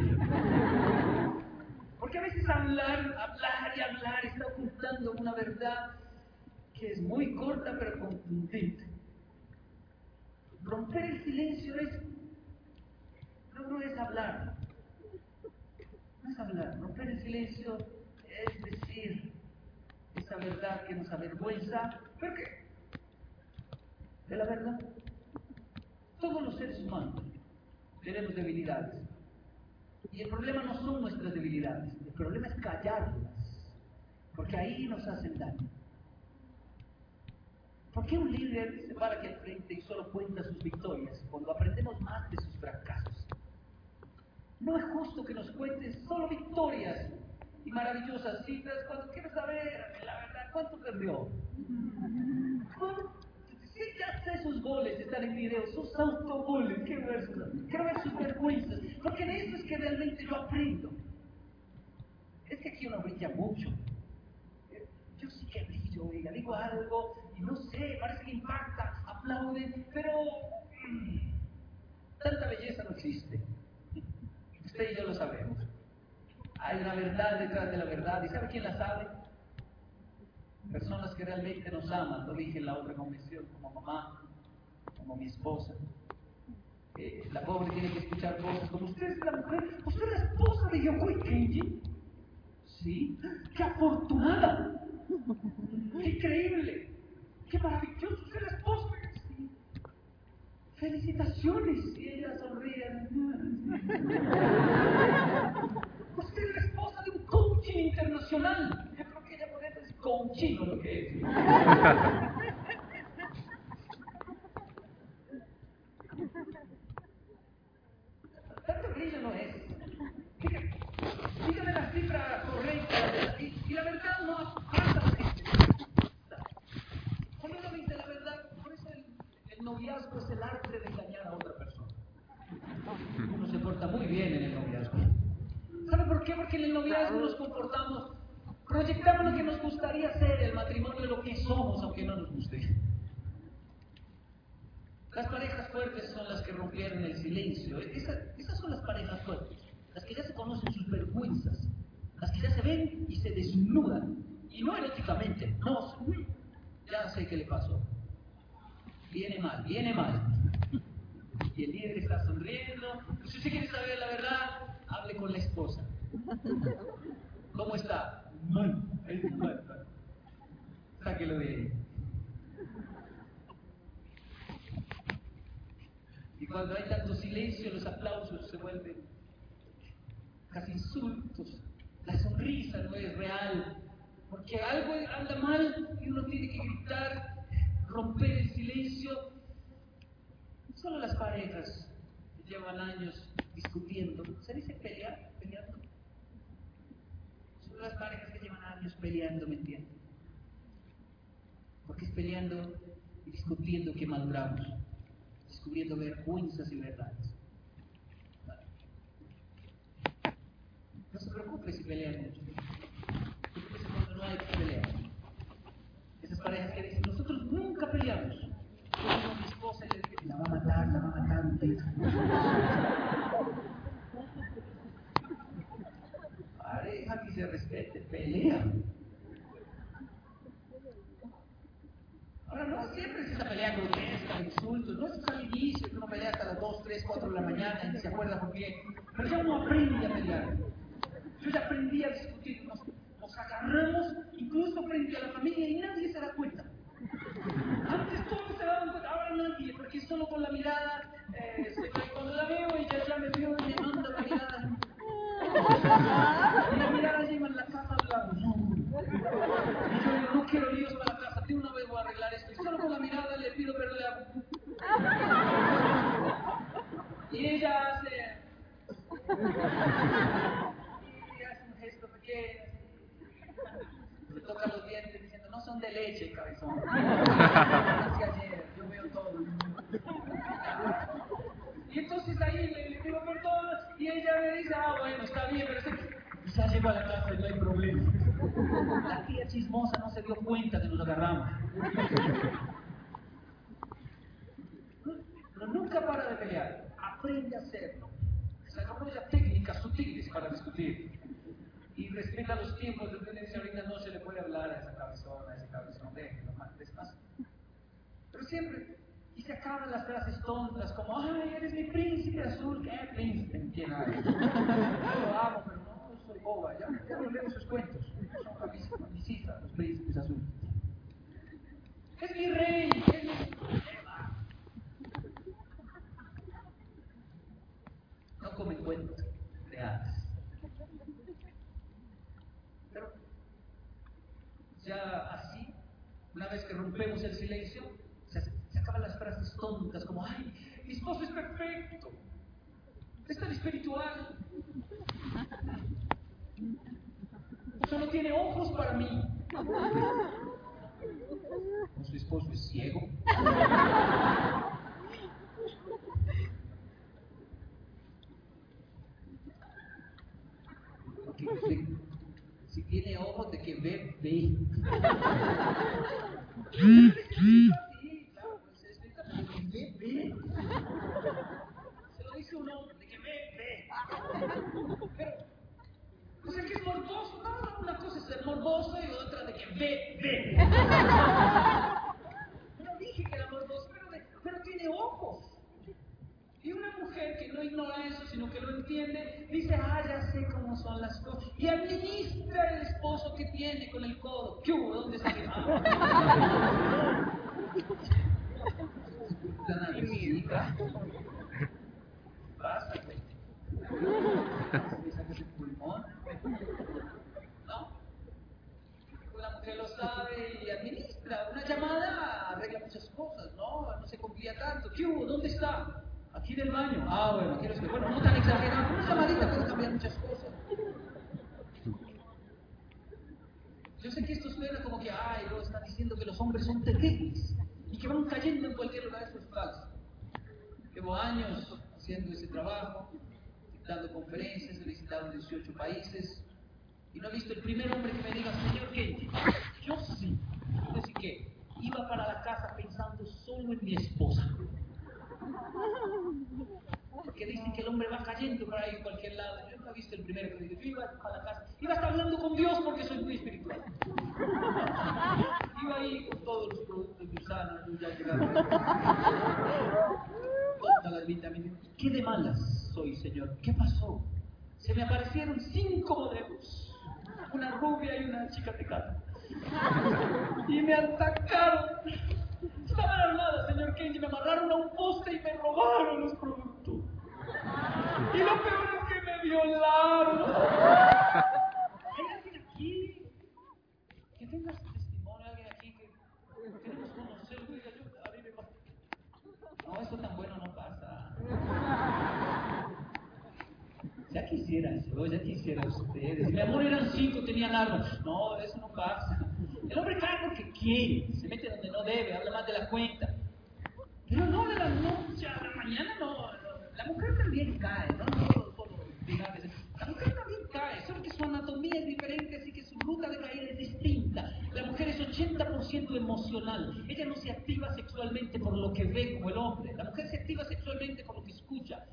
Porque a veces hablar, hablar y hablar está ocultando una verdad que es muy corta pero contundente. Romper el silencio es, no, no es hablar, no es hablar, romper el silencio es decir esa verdad que nos avergüenza, ¿pero qué? De la verdad. Todos los seres humanos tenemos debilidades. Y el problema no son nuestras debilidades, el problema es callarlas, porque ahí nos hacen daño. ¿Por qué un líder se para aquí al frente y solo cuenta sus victorias cuando aprendemos más de sus fracasos? No es justo que nos cuentes solo victorias y maravillosas citas cuando quieres saber la verdad cuánto perdió. ¿Cuánto? Ya sus goles, están en video, sus autogoles, quiero ver, sus- ver sus vergüenzas, porque de eso es que realmente yo aprendo. Es que aquí uno brilla mucho. Yo sí que brillo, oiga, digo algo y no sé, parece que impacta, aplauden, pero mm, tanta belleza no existe. Usted y yo lo sabemos. Hay una verdad detrás de la verdad, ¿y sabe quién la sabe? Personas que realmente nos aman, lo dije en la otra convención, como mamá, como mi esposa. Eh, la pobre tiene que escuchar cosas como usted es la mujer, usted es la esposa de Yokoi Kenji. Sí, qué afortunada, qué increíble, qué maravilloso, usted es la esposa. Sí. Felicitaciones, y ella sonríe. *laughs* Usted es la esposa de un coaching internacional. Yo creo que ella coaching lo que es. Tanto brillo no es. Dígame, la cifra correcta y, y la verdad no pasa. Dice la verdad, por eso el, el noviazgo es el arte de engañar a otra persona. Uno se comporta muy bien en el noviazgo. ¿Sabe por qué? Porque en el noviazgo nos comportamos, proyectamos lo que nos gustaría ser, el matrimonio lo que somos, aunque no nos guste. Las parejas fuertes son las que rompieron el silencio. Esas, esas son las parejas fuertes, las que ya se conocen sus vergüenzas, las que ya se ven y se desnudan. Y no eróticamente, no, ya sé qué le pasó. Viene mal, viene mal. Y el líder está sonriendo. Si usted quiere saber la verdad, hable con la esposa. ¿Cómo está? Mal, es mal. Sáquelo de ahí. Y cuando hay tanto silencio, los aplausos se vuelven casi insultos. La sonrisa no es real. Porque algo anda mal y uno tiene que gritar, romper el silencio. Solo las parejas que llevan años discutiendo. ¿Se dice pelear? Peleando. Solo las parejas años peleando, ¿me entienden? Porque es peleando y discutiendo que maduramos, descubriendo vergüenzas y verdades. No se preocupe si pelean mucho. Preocúpese cuando no hay que pelear. Esas parejas que dicen, nosotros nunca peleamos. Yo digo mi esposa y le digo, la va a matar, la va a matar un día. Pareja que se respete, pelea. Ahora no siempre es esa pelea grotesca, insultos, no es al inicio que uno pelea hasta las 2, 3, 4 de la mañana y se acuerda por qué. Pero ya uno aprende a pelear. Yo ya aprendí a discutir, nos, agarramos, incluso frente a la familia y nadie se da cuenta. Antes todos se daban cuenta, ahora nadie, porque solo con la mirada, eh, cuando la veo ella ya me vio y mirada. Y la mirada lleva en la casa al. Y yo no quiero líos para la casa, de una vez voy a arreglar esto. Y solo con la mirada le pido perdón. Y ella hace. Y hace un gesto pequeño. Le toca los dientes diciendo, no son de leche, cabezón. Yo veo todo. Y entonces ahí le, y ella me dice, ah, bueno, está bien, pero que ya llego a la casa y no hay problema. La tía chismosa no se dio cuenta que nos agarramos. Pero nunca para de pelear, aprende a hacerlo. Desarrolla técnicas sutiles para discutir. Y respeta los tiempos de violencia. Ahorita no se le puede hablar a esa cabezona, a ese cabezón, déjenlo más. Pero siempre, y se acaban las frases tontas como, ay, eres mi príncipe azul, ¿qué príncipe? ¿Quién eres? Yo lo amo, pero no, soy boba, ya, ya no leo sus cuentos. Son mis, mis hijas, los príncipes azules. Es mi rey, es mi... No comen cuentos hadas. Pero ya así, una vez que rompemos el silencio, se, se acaban las frases tontas como, ay, mi esposo es perfecto, es tan espiritual, solo tiene ojos para mí. ¿O su esposo es ciego? Porque si, si tiene ojos de que ve, ve. *laughs* Sí, claro, pues es neta, de que ve, ve. Se lo dice un hombre, de que ve. Pero, o sea que es morboso. No, una cosa es ser morboso y otra de que ve, ve. No dije que era morboso, pero, pero tiene ojos. Y una mujer que no ignora eso, sino que lo entiende, dice, ah, ya sé cómo son las cosas. Y administra el esposo que tiene con el codo. ¿Qué hubo? ¿Dónde está? Ah. Pasa, güey. *laughs* Sacas el pulmón. ¿No? Una mujer lo sabe y administra. Una llamada arregla muchas cosas, ¿no? No se confía tanto. ¿Qué hubo? ¿Dónde está? Aquí del baño. Ah, bueno, lo estoy. Bueno, no tan exagerado. Una llamadita puede cambiar muchas cosas. Yo sé que esto suena como que, ay, lo están diciendo que los hombres son terribles y que van cayendo en cualquier lugar. Eso es falso. Llevo años haciendo ese trabajo. dando conferencias, he visitado 18 países y no he visto el primer hombre que me diga, señor Kenji, yo sí. Así que iba para la casa pensando solo en mi esposa. Porque dicen que el hombre va cayendo por ahí en cualquier lado. Yo no he visto el primero que dice, yo iba para la casa, iba a estar hablando con Dios porque soy muy espiritual. Iba ahí con todos los productos Usana, ya llegaron. ¿Qué de malas soy, Señor? ¿Qué pasó? Se me aparecieron cinco modelos. Una rubia y una chica tecata. Y me atacaron. Estaban armadas, señor Kenji, me amarraron a un poste y me robaron los productos. Y lo peor es que me violaron. ¿Hay alguien aquí que tenga su testimonio? ¿Alguien aquí que queremos conocerlo? Diga, yo, a mí me pasa. No, eso tan bueno no pasa. Ya quisiera yo, ya quisiera ustedes. Mi amor eran cinco, tenían armas. No, eso no pasa. El hombre cae porque quiere, se mete donde no debe, habla más de la cuenta. Pero no de la noche a la mañana, no. La mujer también cae, no, La mujer también cae, solo que su anatomía es diferente, así que su ruta de caída es distinta. La mujer es 80% emocional. Ella no se activa sexualmente por lo que ve como el hombre. La mujer se activa sexualmente por lo que escucha.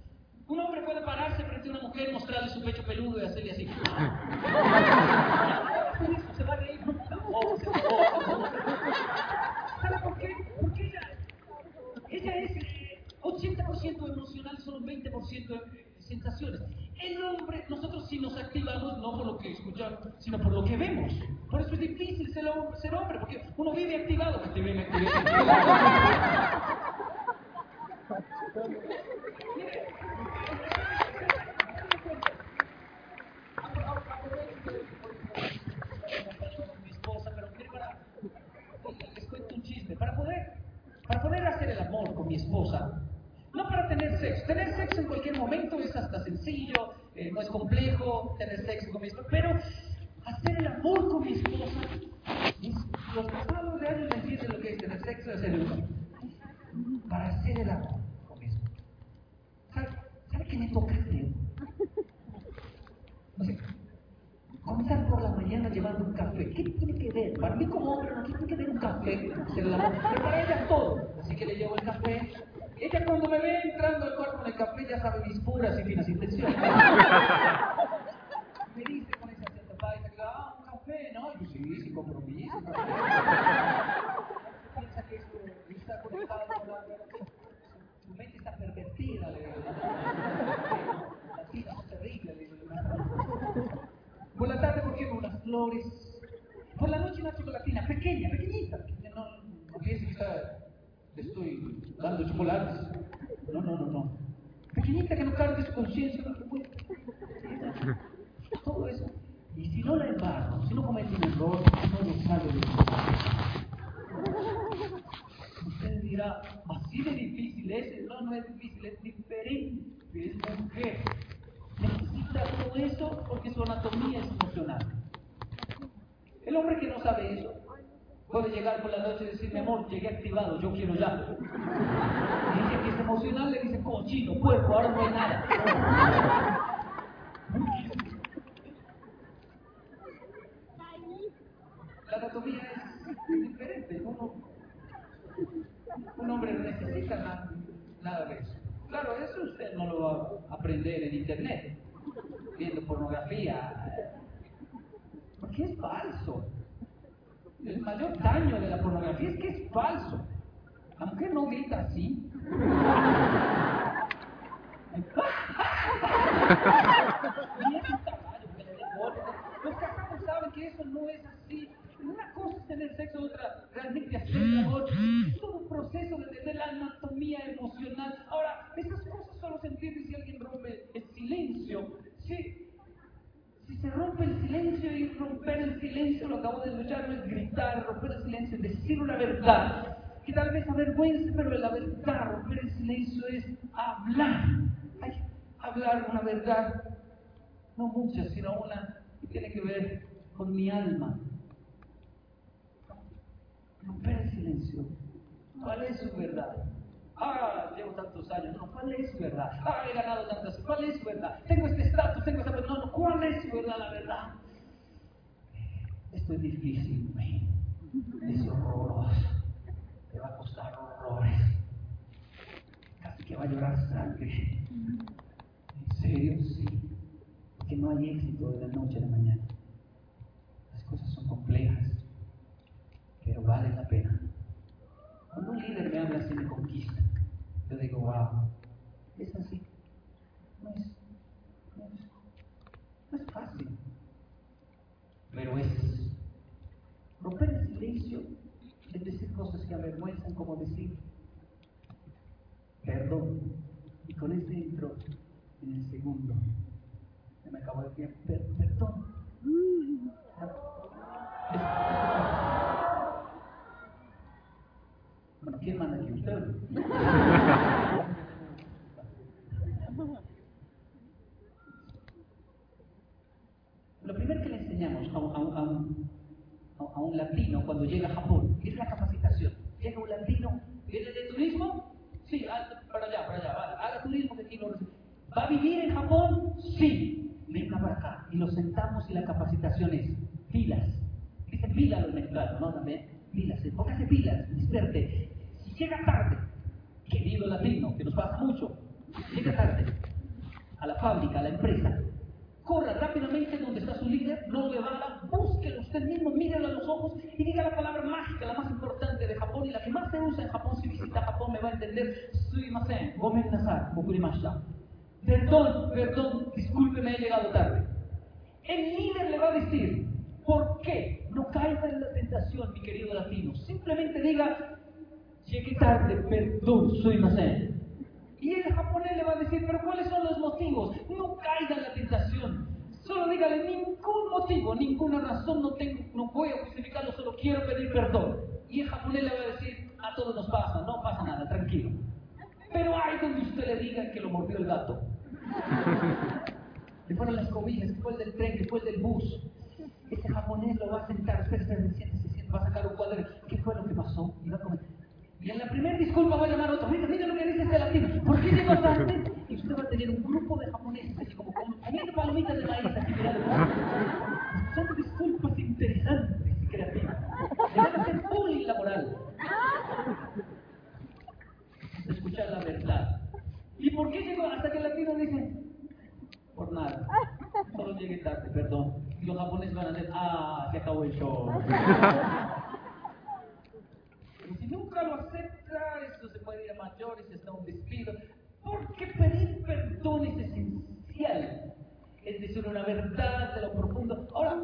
Un hombre puede pararse frente a una mostrarle su pecho peludo y hacerle así. *laughs* se va a reír. Oh, se ¿Sabe por qué? Porque ella, es eh, 80% emocional, solo 20% de sensaciones. El hombre, nosotros sí nos activamos no por lo que escuchamos, sino por lo que vemos. Por eso es difícil ser, hombre, porque uno vive activado. mi esposa, pero para, les cuento un chisme, para poder, para poder hacer el amor con mi esposa, no para tener sexo, tener sexo en cualquier momento es hasta sencillo, eh, no es complejo tener sexo con mi esposa, pero hacer el amor con mi esposa, los pasados de años me entienden lo que es tener sexo hacer el amor. Para hacer el amor con mi esposa. ¿Sabe, ¿sabe qué me toca hacer? O sea, comenzar por la mañana llevando un café. ¿Qué tiene que ver? Para mí como hombre no tiene que ver un café, el amor. Pero para ella todo. Así que le llevo el café. Ella cuando me ve entrando al cuarto con el café ya sabe mis puras y finas intenciones. *laughs* me dice con esa acento paisa, ah, un café, ¿no? Y yo, sí, sin compromiso. Piensa que esto está conectado con la... Su mente está pervertida, le digo. Las finas son terribles, le digo. Por la tarde, ¿por qué? Con unas flores. Por la noche una chocolatina, pequeña, pequeñita. No, no piense que está, le estoy dando chocolates. No, no, no, no. Pequeñita que no cargue su conciencia, no puede. Todo eso. Y si no la embargo, si no comete un error, no le sale de Usted dirá, así de difícil es. No, no es difícil, es diferente. Es mujer necesita todo eso porque su anatomía es emocional. El hombre que no sabe eso puede llegar por la noche y decir, mi amor, llegué activado, yo quiero ya. Y dice que es emocional, le dice, cochino, puerco, ahora no hay nada. La anatomía es diferente. Uno, un hombre no necesita nada, nada de eso. Claro, eso usted no lo va a aprender en internet, viendo pornografía, porque es falso. El mayor daño de la pornografía es que es falso. La mujer no grita así. Los casados saben que eso no es así. Una cosa es tener sexo, otra realmente hacer. Es todo un proceso de entender la anatomía emocional. Ahora, esas cosas solo se entienden si alguien rompe el silencio. Si, si se rompe el silencio y romper el silencio, lo acabo de escuchar, no es gritar, romper el silencio, es decir una verdad. Que tal vez avergüence, pero la verdad, romper el silencio es hablar. Hay hablar una verdad, no muchas, sino una que tiene que ver con mi alma romper el silencio. ¿Cuál es su verdad? Ah, llevo tantos años. No, ¿cuál es verdad? Ah, he ganado tantas. ¿Cuál es verdad? Tengo este estatus, tengo esta. No, no, ¿cuál es verdad, la verdad? Esto es difícil, güey. Es horroroso. Te va a costar horrores. Casi que va a llorar sangre. ¿En serio? Sí. Porque no hay éxito de la noche a la mañana. Las cosas son complejas, pero valen la pena. Un líder me habla así me conquista. Yo digo, wow, es así. No es, no fácil. Pero es romper el silencio es decir cosas que avergüenzan, como decir perdón. Y con ese intro en el segundo, se me acabó decir, per perdón. Bueno, ¿quién manda aquí? ¿Usted? *laughs* Lo primero que le enseñamos a un, a un- a un- a un latino cuando llega a Japón es la capacitación. Llega un latino, ¿viene de turismo? Sí, ah, para allá, para allá, haga turismo que aquí recibe. ¿Va a vivir en Japón? Sí, venga para acá. Y lo sentamos y la capacitación es pilas. Dicen pilas los mexicanos, ¿no? También pilas, póngase pilas, llega tarde, querido latino, que nos pasa mucho, llega tarde a la fábrica, a la empresa, corra rápidamente donde está su líder, no le va búsquelo usted mismo, mírelo a los ojos y diga la palabra mágica, la más importante de Japón y la que más se usa en Japón, si visita Japón me va a entender, suimasen, gomen nasai, okurimashita. Perdón, perdón, discúlpeme, he llegado tarde. El líder le va a decir, ¿por qué? No caiga en la tentación, mi querido latino. Simplemente diga, llegué tarde, perdón, soy Masen. Y el japonés le va a decir, pero ¿cuáles son los motivos? No caiga en la tentación. Solo dígale ningún motivo, ninguna razón, no tengo, no voy a justificarlo, solo quiero pedir perdón. Y el japonés le va a decir, a todos nos pasa, no pasa nada, tranquilo. Pero hay donde usted le diga que lo mordió el gato. *laughs* Que fueron las cobijas, que fue el del tren, que fue el del bus. Ese japonés lo va a sentar, espérese, siéntese, siéntese, va a sacar un cuaderno. ¿Qué fue lo que pasó? Y va a comentar. Y en la primera disculpa va a llamar a otro. Mira, mira lo que dice este latino. ¿Por qué llegó tarde? *laughs* Y usted va a tener un grupo de japoneses así como comiendo palomitas de maíz aquí mirando. Son disculpas interesantes y creativas. Le van a hacer bullying laboral. Escuchar la verdad. ¿Y por qué llegó hasta que el latino dice? Por nada. Solo llegué tarde, perdón. Y los japoneses van a decir, ah, se acabó el show. *laughs* Nunca lo acepta, eso se puede ir a mayores, está un despido. Porque pedir perdón es esencial. Es decir, una verdad de lo profundo. Ahora,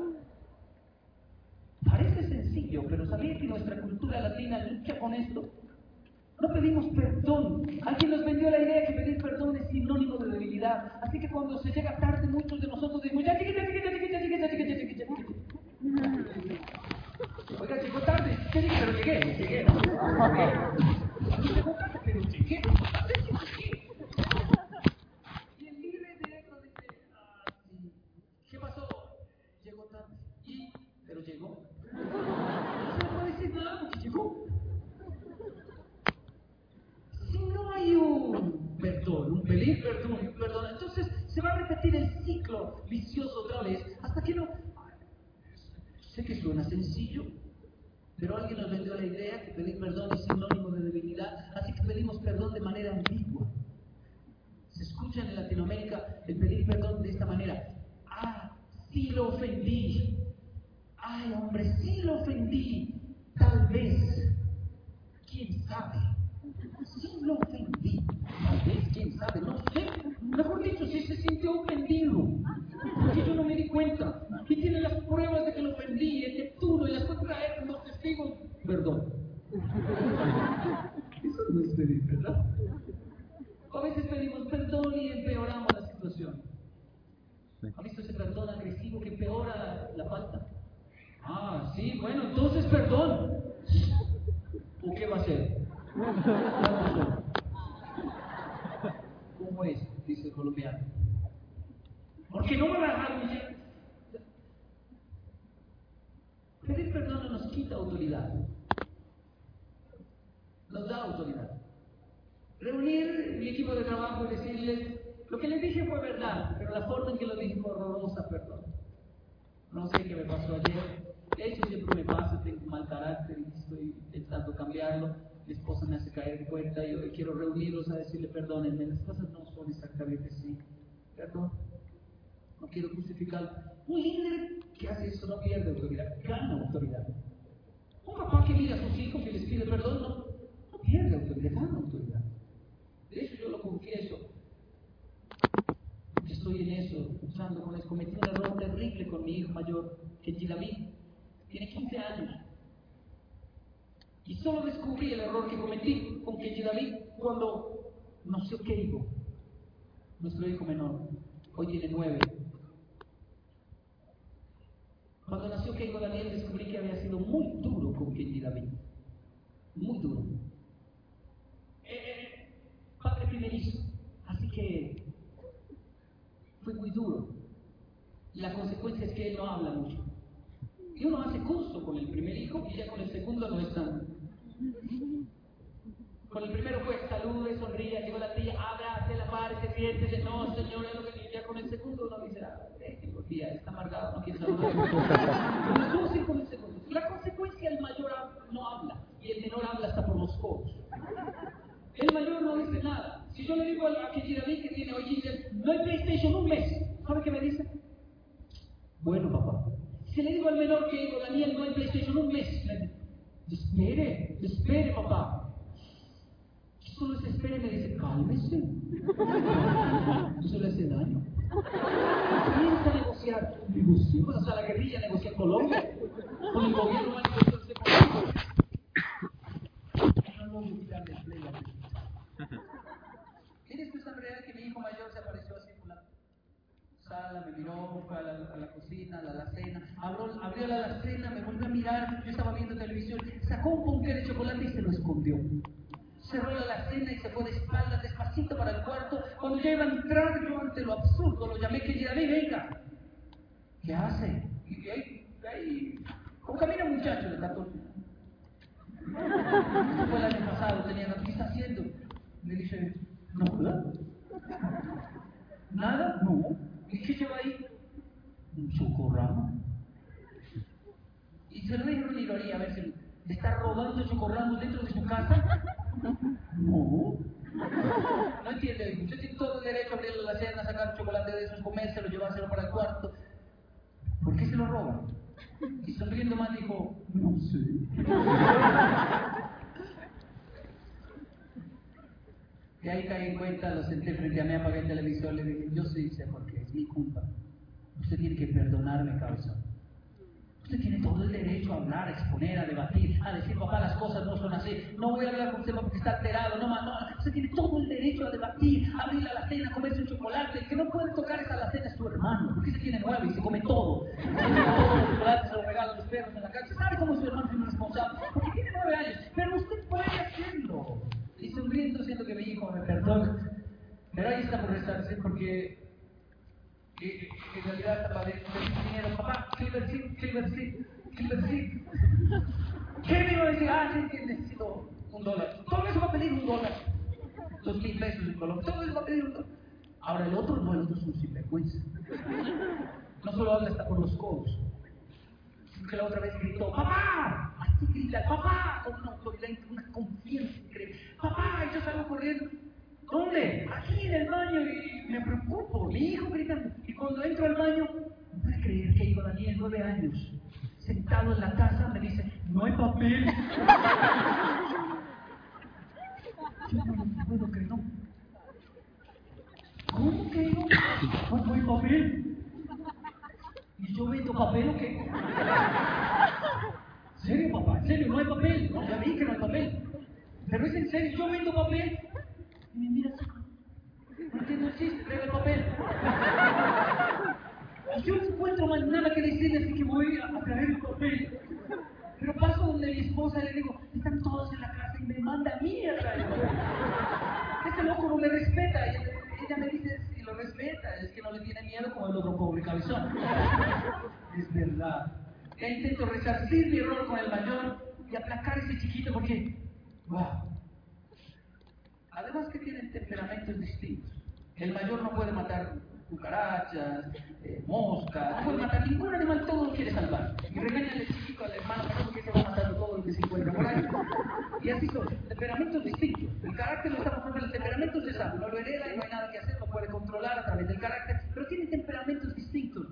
parece sencillo, pero ¿sabía que nuestra cultura latina lucha con esto? No pedimos perdón. Alguien nos vendió la idea que pedir perdón es sinónimo de debilidad. Así que cuando se llega tarde, muchos de nosotros decimos, ya llegué, ya llegué, ya llegué, ya llegué, ya llegué, ya llegué, ya llegué. Oiga, llegó tarde. ¿Qué dije? Pero llegué, llegué. No, llegué. Llegó tarde, pero llegué. llegué. Y el líder directo dice, ah. ¿Qué pasó? Llegó tarde. ¿Y? Pero llegó. No se puede decir nada porque llegó. Si no hay un perdón, un pedir perdón, un perdón, entonces se va a repetir el ciclo vicioso otra vez hasta que no. Sé que suena sencillo, pero alguien nos vendió la idea que pedir perdón es sinónimo de debilidad, así que pedimos perdón de manera ambigua. Se escucha en Latinoamérica el pedir perdón de esta manera. Ah, sí lo ofendí. Ay, hombre, sí lo ofendí. Tal vez. ¿Quién sabe? Sí lo ofendí. Tal vez, quién sabe, no sé. Mejor dicho, si se sintió ofendido. Porque yo no me di cuenta. Y tiene las pruebas de que lo ofendí, el Neptuno, y las puede Perdón. *laughs* Eso no es pedir, ¿verdad? A veces pedimos perdón y empeoramos la situación. ¿Ha visto ese perdón agresivo que empeora la falta? Ah, sí, bueno, entonces perdón. ¿O qué va a hacer? ¿Cómo es? Dice el colombiano. Porque no me va a dejar humillar. Pedir perdón no nos quita autoridad. Nos da autoridad. reunir mi equipo de trabajo y decirles, lo que les dije fue verdad, pero la forma en que lo dije fue horrorosa, perdón. No sé qué me pasó ayer. De hecho, siempre me pasa, tengo mal carácter y estoy intentando cambiarlo. Mi esposa me hace caer en cuenta y hoy quiero reunirlos a decirle, perdónenme, las cosas no son exactamente así. Perdón. No quiero justificarlo. Un líder que hace eso no pierde autoridad, gana autoridad. Un papá que mira a sus hijos y les pide perdón no, pierde autoridad, gana autoridad. De hecho, yo lo confieso. Estoy en eso, luchando con eso. Cometí un error terrible con mi hijo mayor, que es David. Tiene 15 años. Y solo descubrí el error que cometí con Kenji David cuando nació Keigo, nuestro hijo menor. Hoy tiene 9. Cuando nació Keiko Daniel descubrí que había sido muy duro con Kenji David. Muy duro. Eh, eh, padre primerizo. Así que fue muy duro. La consecuencia es que él no habla mucho. Y uno hace curso con el primer hijo y ya con el segundo no es tan. Con el primero fue salude, sonríe, llegó la tía, abra, se la par, se siente, no, señor, es lo que ya con el segundo uno dice, ah, está amargado, no quiere saludar. Pero con el segundo. La consecuencia, el mayor no habla y el menor habla hasta por los codos. El mayor no dice nada. Si yo le digo a Kejirabi que tiene hoy no hay PlayStation un mes, ¿sabe qué me dice? Bueno, papá. Si le digo al menor que digo, Daniel, no hay PlayStation un mes, me dice, espere, espere, papá. Solo se espera y me dice, cálmese. *laughs* Eso le hace daño. Comienza negociar. Negociamos, o sea, la guerrilla negocia en Colombia. Con el gobierno negociarse conmigo. No a quitarle el play a Mire, esto es tan real que mi hijo mayor se apareció así por la sala, me miró, fue a la, a la cocina, a la alacena, abrió, abrió la alacena, me volvió a mirar, yo estaba viendo televisión, sacó un ponqué de chocolate y se lo escondió cerró la cena y se fue de espaldas despacito para el cuarto. Cuando ya iba a entrar, yo ante lo absurdo lo llamé que ya venga. ¿Qué hace? Y ahí, ahí, ¿cómo camina un muchacho de 14? Esto fue el año pasado, tenía ¿qué está haciendo? Me dice, nada. ¿Nada? No. ¿Y qué lleva ahí? Un chocorramo. Y se lo dije a Iroría, a ver si le está robando chocorramos dentro de su casa. No. No entiende. Usted tiene todo el derecho a abrirle la cena, sacar chocolate de esos, comérselo, llevárselo para el cuarto. ¿Por qué se lo roba? Y sonriendo más dijo, no sé. *laughs* Y ahí caí en cuenta, lo senté frente a mí, apagué el televisor, le dije, yo sí sé por qué, es mi culpa. Usted tiene que perdonarme, cabezón. Usted tiene todo el derecho a hablar, a exponer, a debatir, a decir, papá, las cosas no son así. No voy a hablar con usted porque está alterado. No, no, usted tiene todo el derecho a debatir, a abrir la cena, a comerse un chocolate. Que no puede tocar esa alacena es tu hermano, porque se tiene nueve y se come todo. Se come todo el chocolate, se lo regala a los perros en la calle. ¿Sabe cómo su hermano es irresponsable? Porque tiene nueve años. Pero usted puede hacerlo. Y sonriendo, siento que mi hijo me perdona. Pero ahí está por restarse porque que, en realidad pedir dinero. Papá, Silver Seed, Silver Seed, Silver Seed. ¿Qué me iba a decir? Ah, sí, que necesito un dólar. Todo eso va a pedir un dólar. Dos mil pesos en Colombia. Todo eso va a pedir un dólar. Ahora el otro no, el otro es un sinvergüenza. No solo habla hasta por los codos. Que la otra vez gritó, ¡Papá! Así grita, ¡Papá! Con una autoridad, una confianza increíble. ¡Papá! Y yo salgo corriendo. ¿Dónde? Aquí en el baño y me preocupo. Mi hijo gritando. Y cuando entro al baño, no puede creer que iba Daniel, nueve años, sentado en la casa, me dice, no hay papel. *laughs* Yo no lo puedo creer, no. ¿Cómo que no? No hay papel. ¿Y yo vendo papel o qué? ¿En serio, papá? ¿En serio? ¿No hay papel? No, ya vi que no hay papel. Pero es en serio, yo vendo papel. Y me mira así. No entiendo el chiste, el papel. Y yo no encuentro más nada que decirle, así que voy a traer el papel. Pero paso donde mi esposa le digo, están todos en la casa y me manda mierda. Este loco no me respeta. Y ella me dice, si lo respeta, es que no le tiene miedo como el otro pobre cabezón. Es verdad. Ya intento resarcir mi error con el mayor y aplacar a ese chiquito porque, wow, Además que tienen temperamentos distintos. El mayor no puede matar cucarachas, eh, moscas, no puede matar ningún animal, todo lo quiere salvar. Y regaña al chiquito al hermano menor que se va matando todo lo que se encuentra por ahí. *laughs* Y así son, temperamentos distintos. El carácter lo estamos hablando, el temperamento se sabe, no lo hereda y no hay nada que hacer, lo puede controlar a través del carácter, pero tiene temperamentos distintos.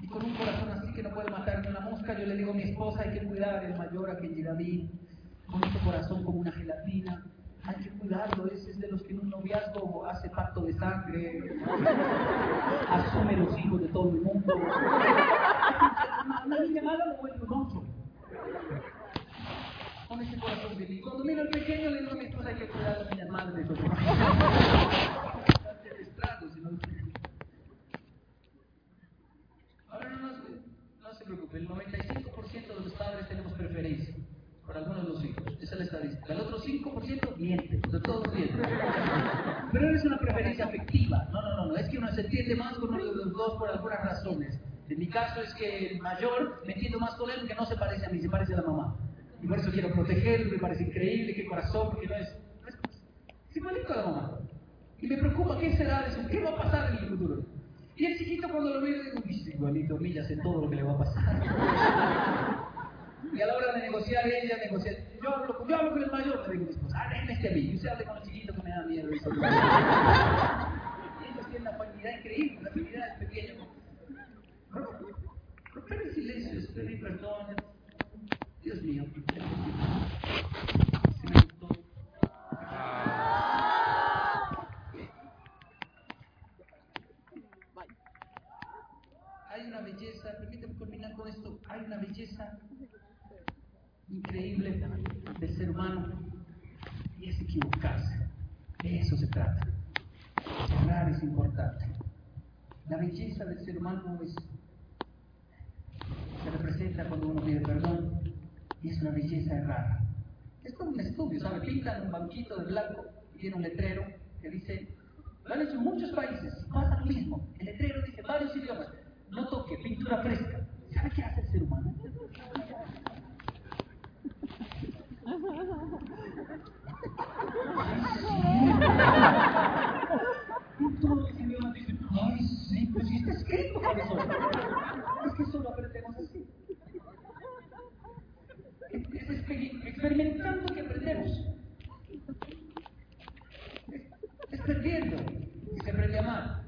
Y con un corazón así que no puede matar ni una mosca, yo le digo a mi esposa, hay que cuidar el mayor a quien llega a mí, con este corazón como una gelatina, hay que cuidarlo, ese es de los que en un noviazgo hace pacto de sangre, *laughs* asume los hijos de todo el mundo. Una niña mala lo vuelve un. Con ese corazón de mí. Cuando miro al pequeño, le digo a mi hay que cuidar a las niñas madres. Ahora no, no, no se preocupe, el 95% de los padres tenemos preferencia por algunos de los hijos. Esa es la estadística. El otro 5% miente, de todos mienten. Pero es una preferencia afectiva. No, no, no, no. Es que uno se entiende más con uno de los dos por algunas razones. En mi caso es que el mayor me entiendo más con él que no se parece a mí, se parece a la mamá. Y por eso quiero protegerlo, me parece increíble, qué corazón, porque no es. No es, igualito a la mamá. Y me preocupa qué será de eso, qué va a pasar en el futuro. Y el chiquito cuando lo miro digo, "Uy, igualito, millas en todo lo que le va a pasar. Y a la hora de negociar, ella negocia. Yo hablo, yo hablo con el mayor, le digo a mi esposa, este a mí. Y usted hable con el chiquito que me da miedo. Y ellos tienen una afinidad increíble, una afinidad del pequeño. Romper el silencio, pedir perdón. Dios mío. Se me gustó. Hay una belleza, permíteme culminar con esto, hay una belleza increíble del ser humano y es equivocarse. De eso se trata. Errar es importante. La belleza del ser humano es, se representa cuando uno pide perdón y es una belleza errada. Es como un estudio, ¿sabe? Pintan un banquito de blanco y tiene un letrero que dice, lo han hecho en muchos países, pasa lo mismo. El letrero dice varios idiomas, no toque, pintura fresca. ¿Sabe qué hace el ser humano? *laughs* Todos los idiomas dicen, ay, sí, pues sí está Es que solo aprendemos así. Es, es exper- experimentando que aprendemos. Es, perdiendo que se aprende a amar.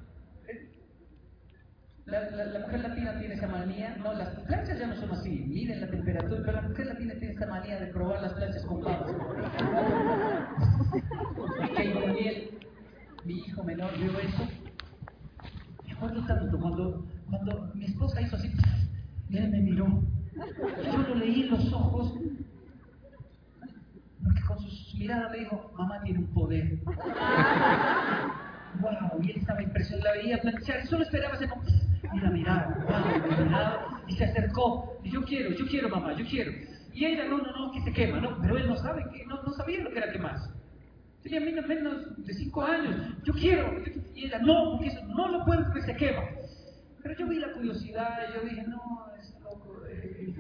La, mujer latina tiene esa manía, no, las planchas ya no son así, miren la temperatura, pero la mujer latina tiene esa manía de probar las planchas con papas. *laughs* Que Daniel, mi hijo menor, vio eso. Me acuerdo tanto cuando, esposa hizo así, y él me miró. Yo lo leí en los ojos, porque con su mirada me dijo, mamá tiene un poder. *laughs* Wow, y él estaba impresionado, la veía planchar solo esperaba ese momento. Y la miraba, wow, la miraba, y se acercó. Y yo quiero, yo quiero, mamá, yo quiero. Y ella, no, no, no, que se quema, no, pero él no sabe, que no, no sabía lo que era quemarse. Tenía menos, menos de cinco años. Yo quiero. Y ella, no, porque eso no lo puedo porque se quema. Pero yo vi la curiosidad y yo dije, no, es loco. eh,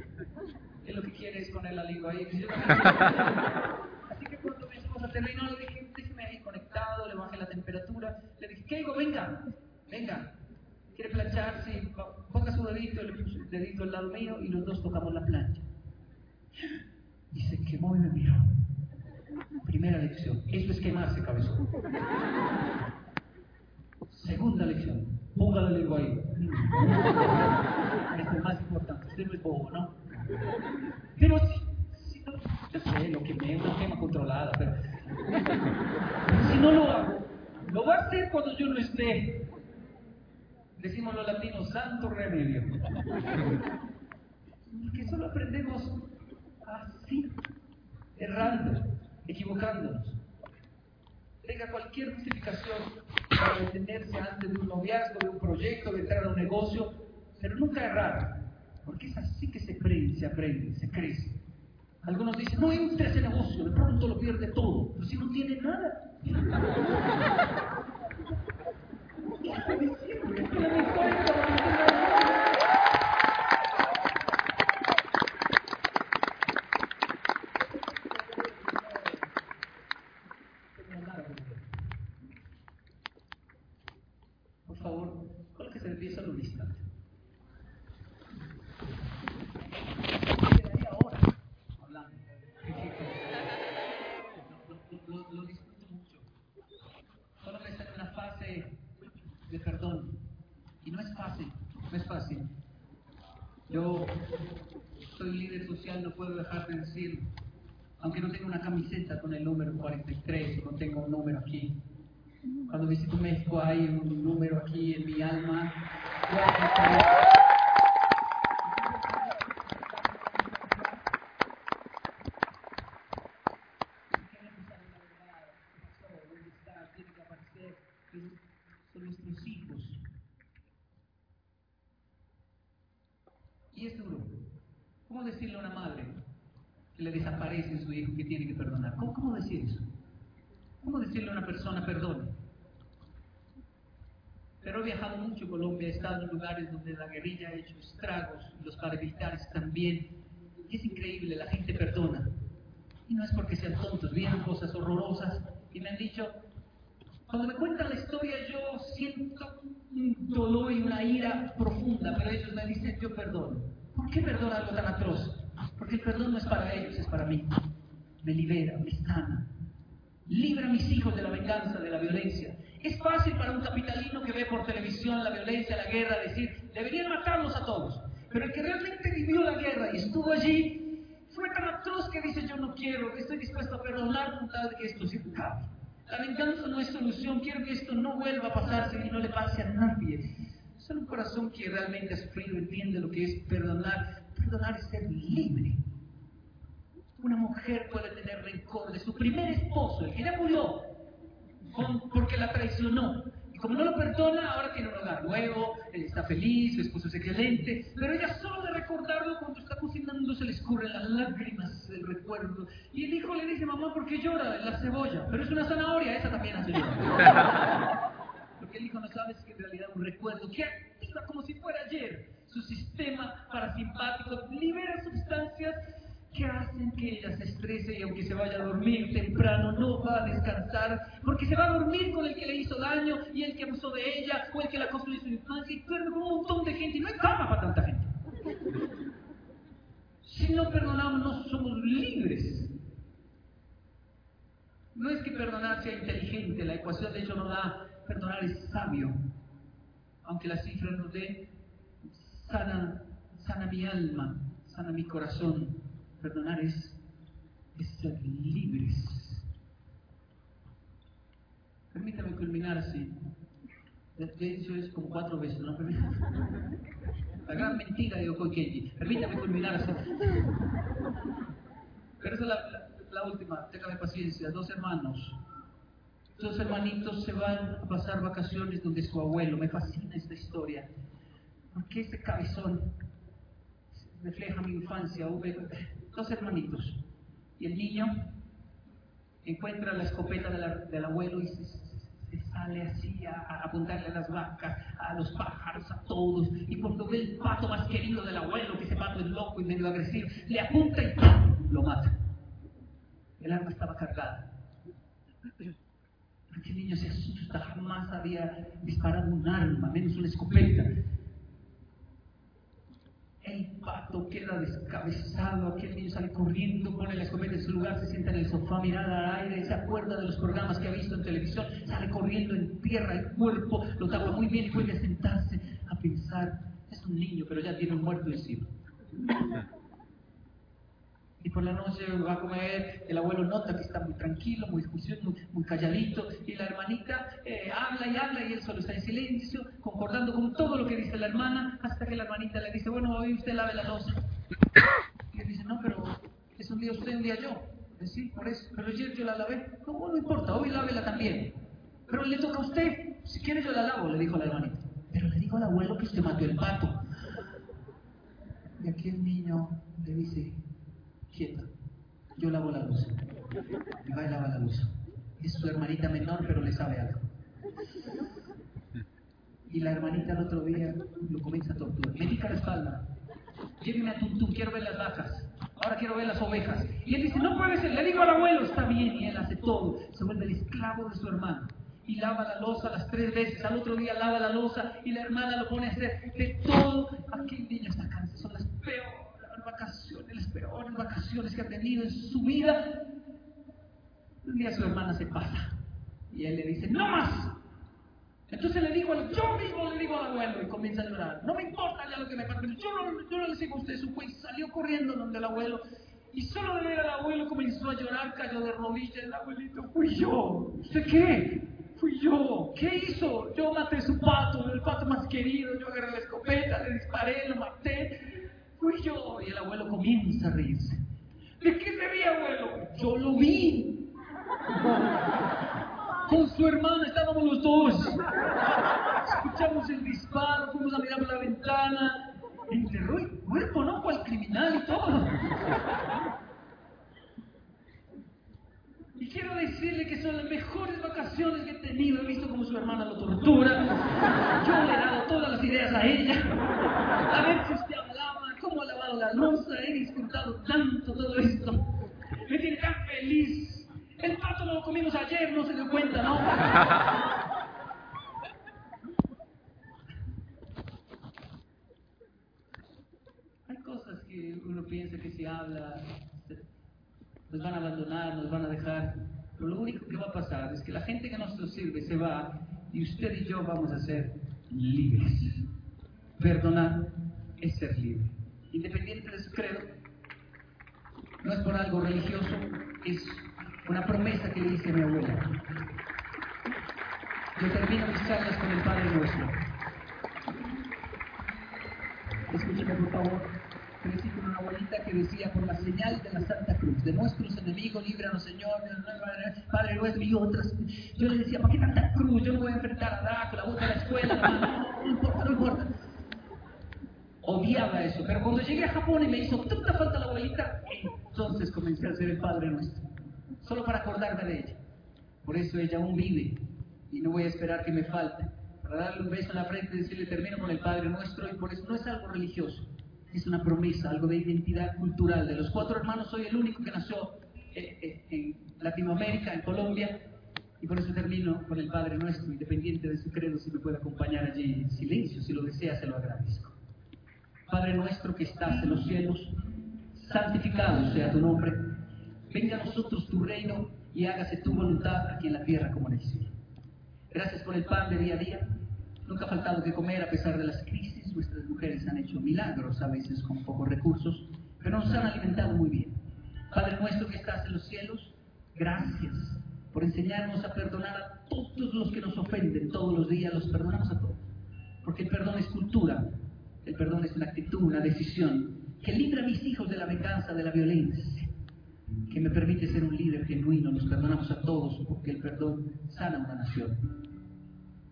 él lo que quiere es poner la lengua ahí. Yo. *laughs* Así que cuando mi esposa terminó, le dije, déjeme ahí conectado, le bajé la temperatura. Le dije, ¿qué digo? Venga, venga. ¿Quiere planchar? Sí, po- ponga su dedito, le puse el dedito al lado mío y los dos tocamos la plancha. Y se quemó y me miró. Primera lección, eso es quemarse, cabezón. Segunda lección, ponga la lengua ahí. Esto es más importante, usted no es bobo, ¿no? Pero si, si no, yo sé, lo quemé, una quema controlada, pero si no lo hago, lo va a hacer cuando yo no esté. Decimos los latinos, santo remedio. Porque solo aprendemos así, errando, equivocándonos. Tenga cualquier justificación detenerse antes de un noviazgo, de un proyecto, de entrar a un negocio, pero nunca errar, porque es así que se aprende, se aprende, se crece. Algunos dicen, no entre a ese negocio, de pronto lo pierde todo, pero si no tiene nada. *laughs* ¿Qué está diciendo? Es que la mejor es para que tenga nada. Yo soy líder aunque no tengo una camiseta con el número 43, no tengo un número aquí. Cuando visito México hay un número aquí en mi alma. Son nuestros hijos. Y es duro. ¿Cómo decirle a una madre que le desaparece su hijo que tiene que perdonar? ¿Cómo, cómo decir eso? ¿Cómo decirle a una persona perdón? Pero he viajado mucho en Colombia, he estado en lugares donde la guerrilla ha hecho estragos, los también. Es increíble, la gente perdona. Y no es porque sean tontos, vieron cosas horrorosas y me han dicho, cuando me cuentan la historia yo siento un dolor y una ira profunda, pero ellos me dicen, yo perdono. ¿Por qué perdono algo tan atroz? Porque el perdón no es para ellos, es para mí. Me libera, me sana. Libra a mis hijos de la venganza, de la violencia. Es fácil para un capitalino que ve por televisión la violencia, la guerra, decir, deberían matarlos a todos. Pero el que realmente vivió la guerra y estuvo allí, fue tan atroz que dice, yo no quiero, estoy dispuesto a perdonar con tal de que esto se acabe. La venganza no es solución, quiero que esto no vuelva a pasarse y no le pase a nadie. Solo un corazón que realmente ha sufrido entiende lo que es perdonar. Perdonar es ser libre. Una mujer puede tener rencor de su primer esposo, el que ya murió, porque la traicionó. Como no lo perdona, ahora tiene un hogar nuevo, él está feliz, su esposo es excelente, pero ella solo de recordarlo cuando está cocinando se le escurren las lágrimas del recuerdo. Y el hijo le dice, mamá, ¿por qué llora? La cebolla. Pero es una zanahoria, esa también hace llorar. *laughs* Lo que el hijo no sabe es que en realidad un recuerdo que activa como si fuera ayer su sistema parasimpático, libera sustancias que hacen que ella se estrese y aunque se vaya a dormir temprano no va a descansar porque se va a dormir con el que le hizo daño y el que abusó de ella o el que la construyó en su infancia y duerme con un montón de gente y no hay cama para tanta gente. Si no perdonamos no somos libres. No es que perdonar sea inteligente, la ecuación de hecho no da, perdonar es sabio. Aunque la cifra nos dé, sana, sana mi alma, sana mi corazón, Perdonar es, ser libres. Permítame culminar así. De hecho es como cuatro veces, ¿no? *laughs* La gran mentira de Okoikeji. Permítame culminar así. Pero esa es la, la, última, téngame paciencia. Dos hermanos. Dos hermanitos se van a pasar vacaciones donde su abuelo. Me fascina esta historia. Porque ese cabezón refleja mi infancia dos hermanitos. Y el niño encuentra la escopeta del abuelo y se, sale así a, apuntarle a las vacas, a los pájaros, a todos. Y cuando ve el pato más querido del abuelo, que ese pato es loco y medio agresivo, le apunta y lo mata. El arma estaba cargada. Aquel niño se asusta, jamás había disparado un arma, menos una escopeta. El pato queda descabezado, aquel niño sale corriendo, pone la escopeta en su lugar, se sienta en el sofá, mirada al aire, se acuerda de los programas que ha visto en televisión, sale corriendo, en tierra el cuerpo, lo tapa muy bien y vuelve a sentarse a pensar, es un niño, pero ya tiene un muerto encima y por la noche va a comer, el abuelo nota que está muy tranquilo, muy juicioso, muy, calladito, y la hermanita eh, habla y habla y él solo está en silencio, concordando con todo lo que dice la hermana, hasta que la hermanita le dice, bueno, hoy usted lave la losa. Y él dice, no, pero es un día usted, un día yo. Dice, sí, por eso, pero ayer yo la lavé. No, no importa, hoy lávela también. Pero le toca a usted, si quiere yo la lavo, le dijo la hermanita. Pero le digo al abuelo que usted mató el pato. Y aquí el niño le dice, quieta, yo lavo la luz. Y va y lava la luz. Es su hermanita menor, pero le sabe algo. Y la hermanita el otro día lo comienza a torturar. Me pica la espalda. Lléveme a Tuntún, quiero ver las vacas. Ahora quiero ver las ovejas. Y él dice, no puede ser. Le digo al abuelo, está bien. Y él hace todo. Se vuelve el esclavo de su hermano. Y lava la losa las tres veces. Al otro día lava la losa. Y la hermana lo pone a hacer de todo. Aquel niño está cansado. Son las peores vacaciones, las peores vacaciones que ha tenido en su vida. Un día su hermana se pasa y él le dice, no más. Entonces le digo, yo mismo le digo al abuelo y comienza a llorar. No me importa ya lo que me pasa, pero yo no, yo no le sigo a usted. Su juez salió corriendo donde el abuelo y solo de ver al abuelo comenzó a llorar, cayó de rodillas. El abuelito, fui yo. ¿Usted qué? Fui yo. ¿Qué hizo? Yo maté su pato, el pato más querido. Yo agarré la escopeta, le disparé, lo maté. Fui yo. Y el abuelo comienza a reírse. ¿De qué se ríe, abuelo? Yo lo vi. Con su hermana estábamos los dos. Escuchamos el disparo, fuimos a mirar por la ventana. Enterró el cuerpo, ¿no? Al criminal y todo. Y quiero decirle que son las mejores vacaciones que he tenido. He visto cómo su hermana lo tortura. Yo le he dado todas las ideas a ella. A ver si usted lavado la loza. He disfrutado tanto todo esto. Me tiene tan feliz. El pato no lo comimos ayer, no se dio cuenta, ¿no? *laughs* Hay cosas que uno piensa que si habla nos van a abandonar, nos van a dejar. Pero lo único que va a pasar es que la gente que nos sirve se va y usted y yo vamos a ser libres. Perdonar es ser libre. Independiente de su credo, no es por algo religioso, es una promesa que le hice a mi abuela. Yo termino mis charlas con el Padre Nuestro. Escúcheme por favor. Crecí con una abuelita que decía, por la señal de la Santa Cruz, de nuestros enemigos, líbranos Señor, Padre nuestro y otras. Yo le decía, ¿para qué tanta cruz? Yo no voy a enfrentar a Drácula, voy a la escuela, no importa, no importa. Odiaba eso, pero cuando llegué a Japón y me hizo tanta falta la abuelita, entonces comencé a hacer el Padre Nuestro, solo para acordarme de ella. Por eso ella aún vive y no voy a esperar que me falte. Para darle un beso en la frente y decirle termino con el Padre Nuestro y por eso no es algo religioso, es una promesa, algo de identidad cultural. De los cuatro hermanos soy el único que nació eh, eh, en Latinoamérica, en Colombia, y por eso termino con el Padre Nuestro, independiente de su credo, si me puede acompañar allí en silencio, si lo desea, se lo agradezco. Padre nuestro que estás en los cielos, santificado sea tu nombre. Venga a nosotros tu reino y hágase tu voluntad aquí en la tierra como en el cielo. Gracias por el pan de día a día. Nunca ha faltado que comer a pesar de las crisis. Nuestras mujeres han hecho milagros a veces con pocos recursos, pero nos han alimentado muy bien. Padre nuestro que estás en los cielos, gracias por enseñarnos a perdonar a todos los que nos ofenden todos los días. Los perdonamos a todos. Porque el perdón es cultura, el perdón es una actitud, una decisión que libra a mis hijos de la venganza, de la violencia, que me permite ser un líder genuino. Los perdonamos a todos porque el perdón sana una nación.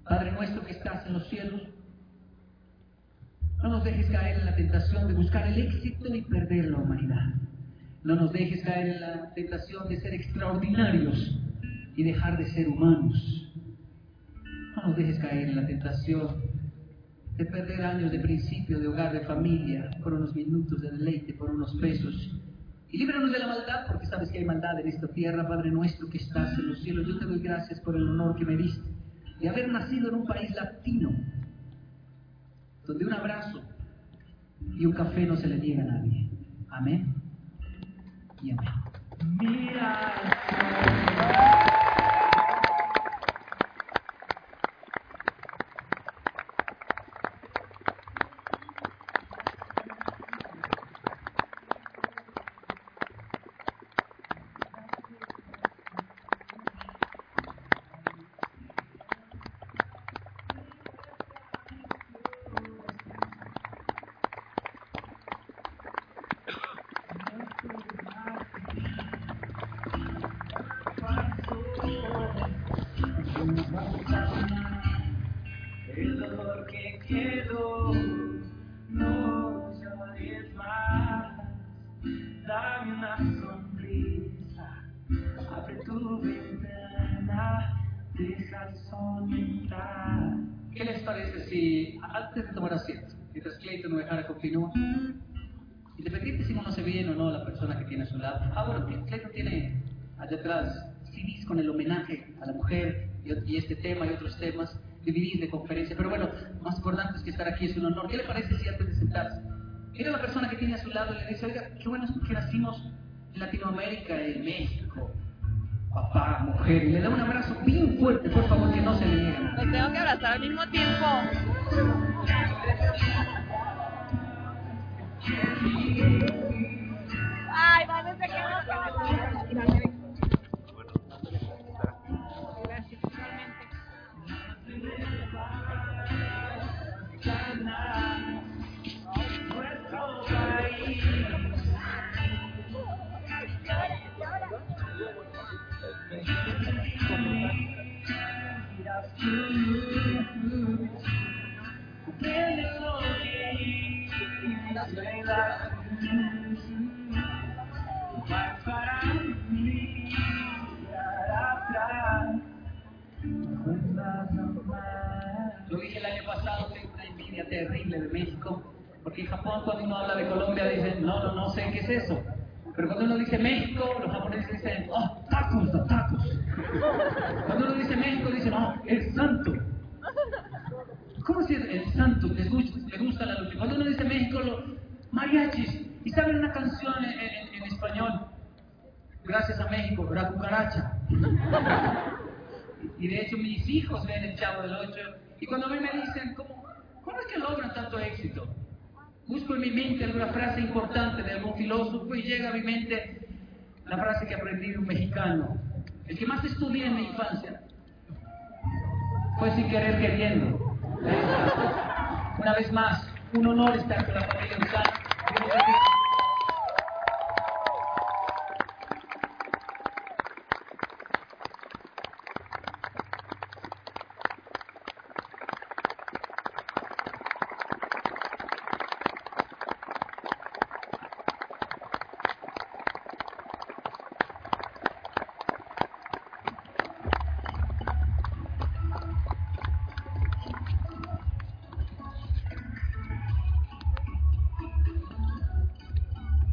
Padre nuestro que estás en los cielos, no nos dejes caer en la tentación de buscar el éxito y perder la humanidad. No nos dejes caer en la tentación de ser extraordinarios y dejar de ser humanos. No nos dejes caer en la tentación de perder años de principio, de hogar, de familia, por unos minutos de deleite, por unos pesos. Y líbranos de la maldad, porque sabes que hay maldad en esta tierra, Padre nuestro que estás en los cielos. Yo te doy gracias por el honor que me diste de haber nacido en un país latino, donde un abrazo y un café no se le niega a nadie. Amén y amén. Mira, parece si, antes de tomar asiento, mientras Clayton me dejara continúa, independiente si uno se bien o no la persona que tiene a su lado, ah, bueno, Clayton tiene allá atrás CDs con el homenaje a la mujer y, y este tema y otros temas, DVDs de conferencia, pero bueno, más importante es que estar aquí es un honor. ¿Qué le parece si antes de sentarse, mira a la persona que tiene a su lado y le dice, oiga, qué bueno es que nacimos en Latinoamérica, en México, papá mujer, y le da un abrazo bien fuerte, por favor, que no se le niegue. Los tengo que abrazar al mismo tiempo. Lo dije el año pasado, tengo una envidia terrible de México, porque en Japón cuando uno habla de Colombia dicen, no, no, no sé qué es eso. Pero cuando uno dice México, los japoneses dicen, oh, tacos, los tacos. Cuando uno dice México, dicen, oh, el santo. ¿Cómo si es el santo? Les gusta, gusta la lucha. Cuando uno dice México, los mariachis. ¿Y saben una canción en, español? Gracias a México, la cucaracha. Y de hecho mis hijos ven el Chavo del Ocho y cuando a mí me dicen, ¿cómo, ¿cómo es que logran tanto éxito? Busco en mi mente alguna frase importante de algún filósofo y llega a mi mente la frase que aprendí de un mexicano, el que más estudié en mi infancia. Fue sin querer queriendo. Una vez más, un honor estar con la familia Usana.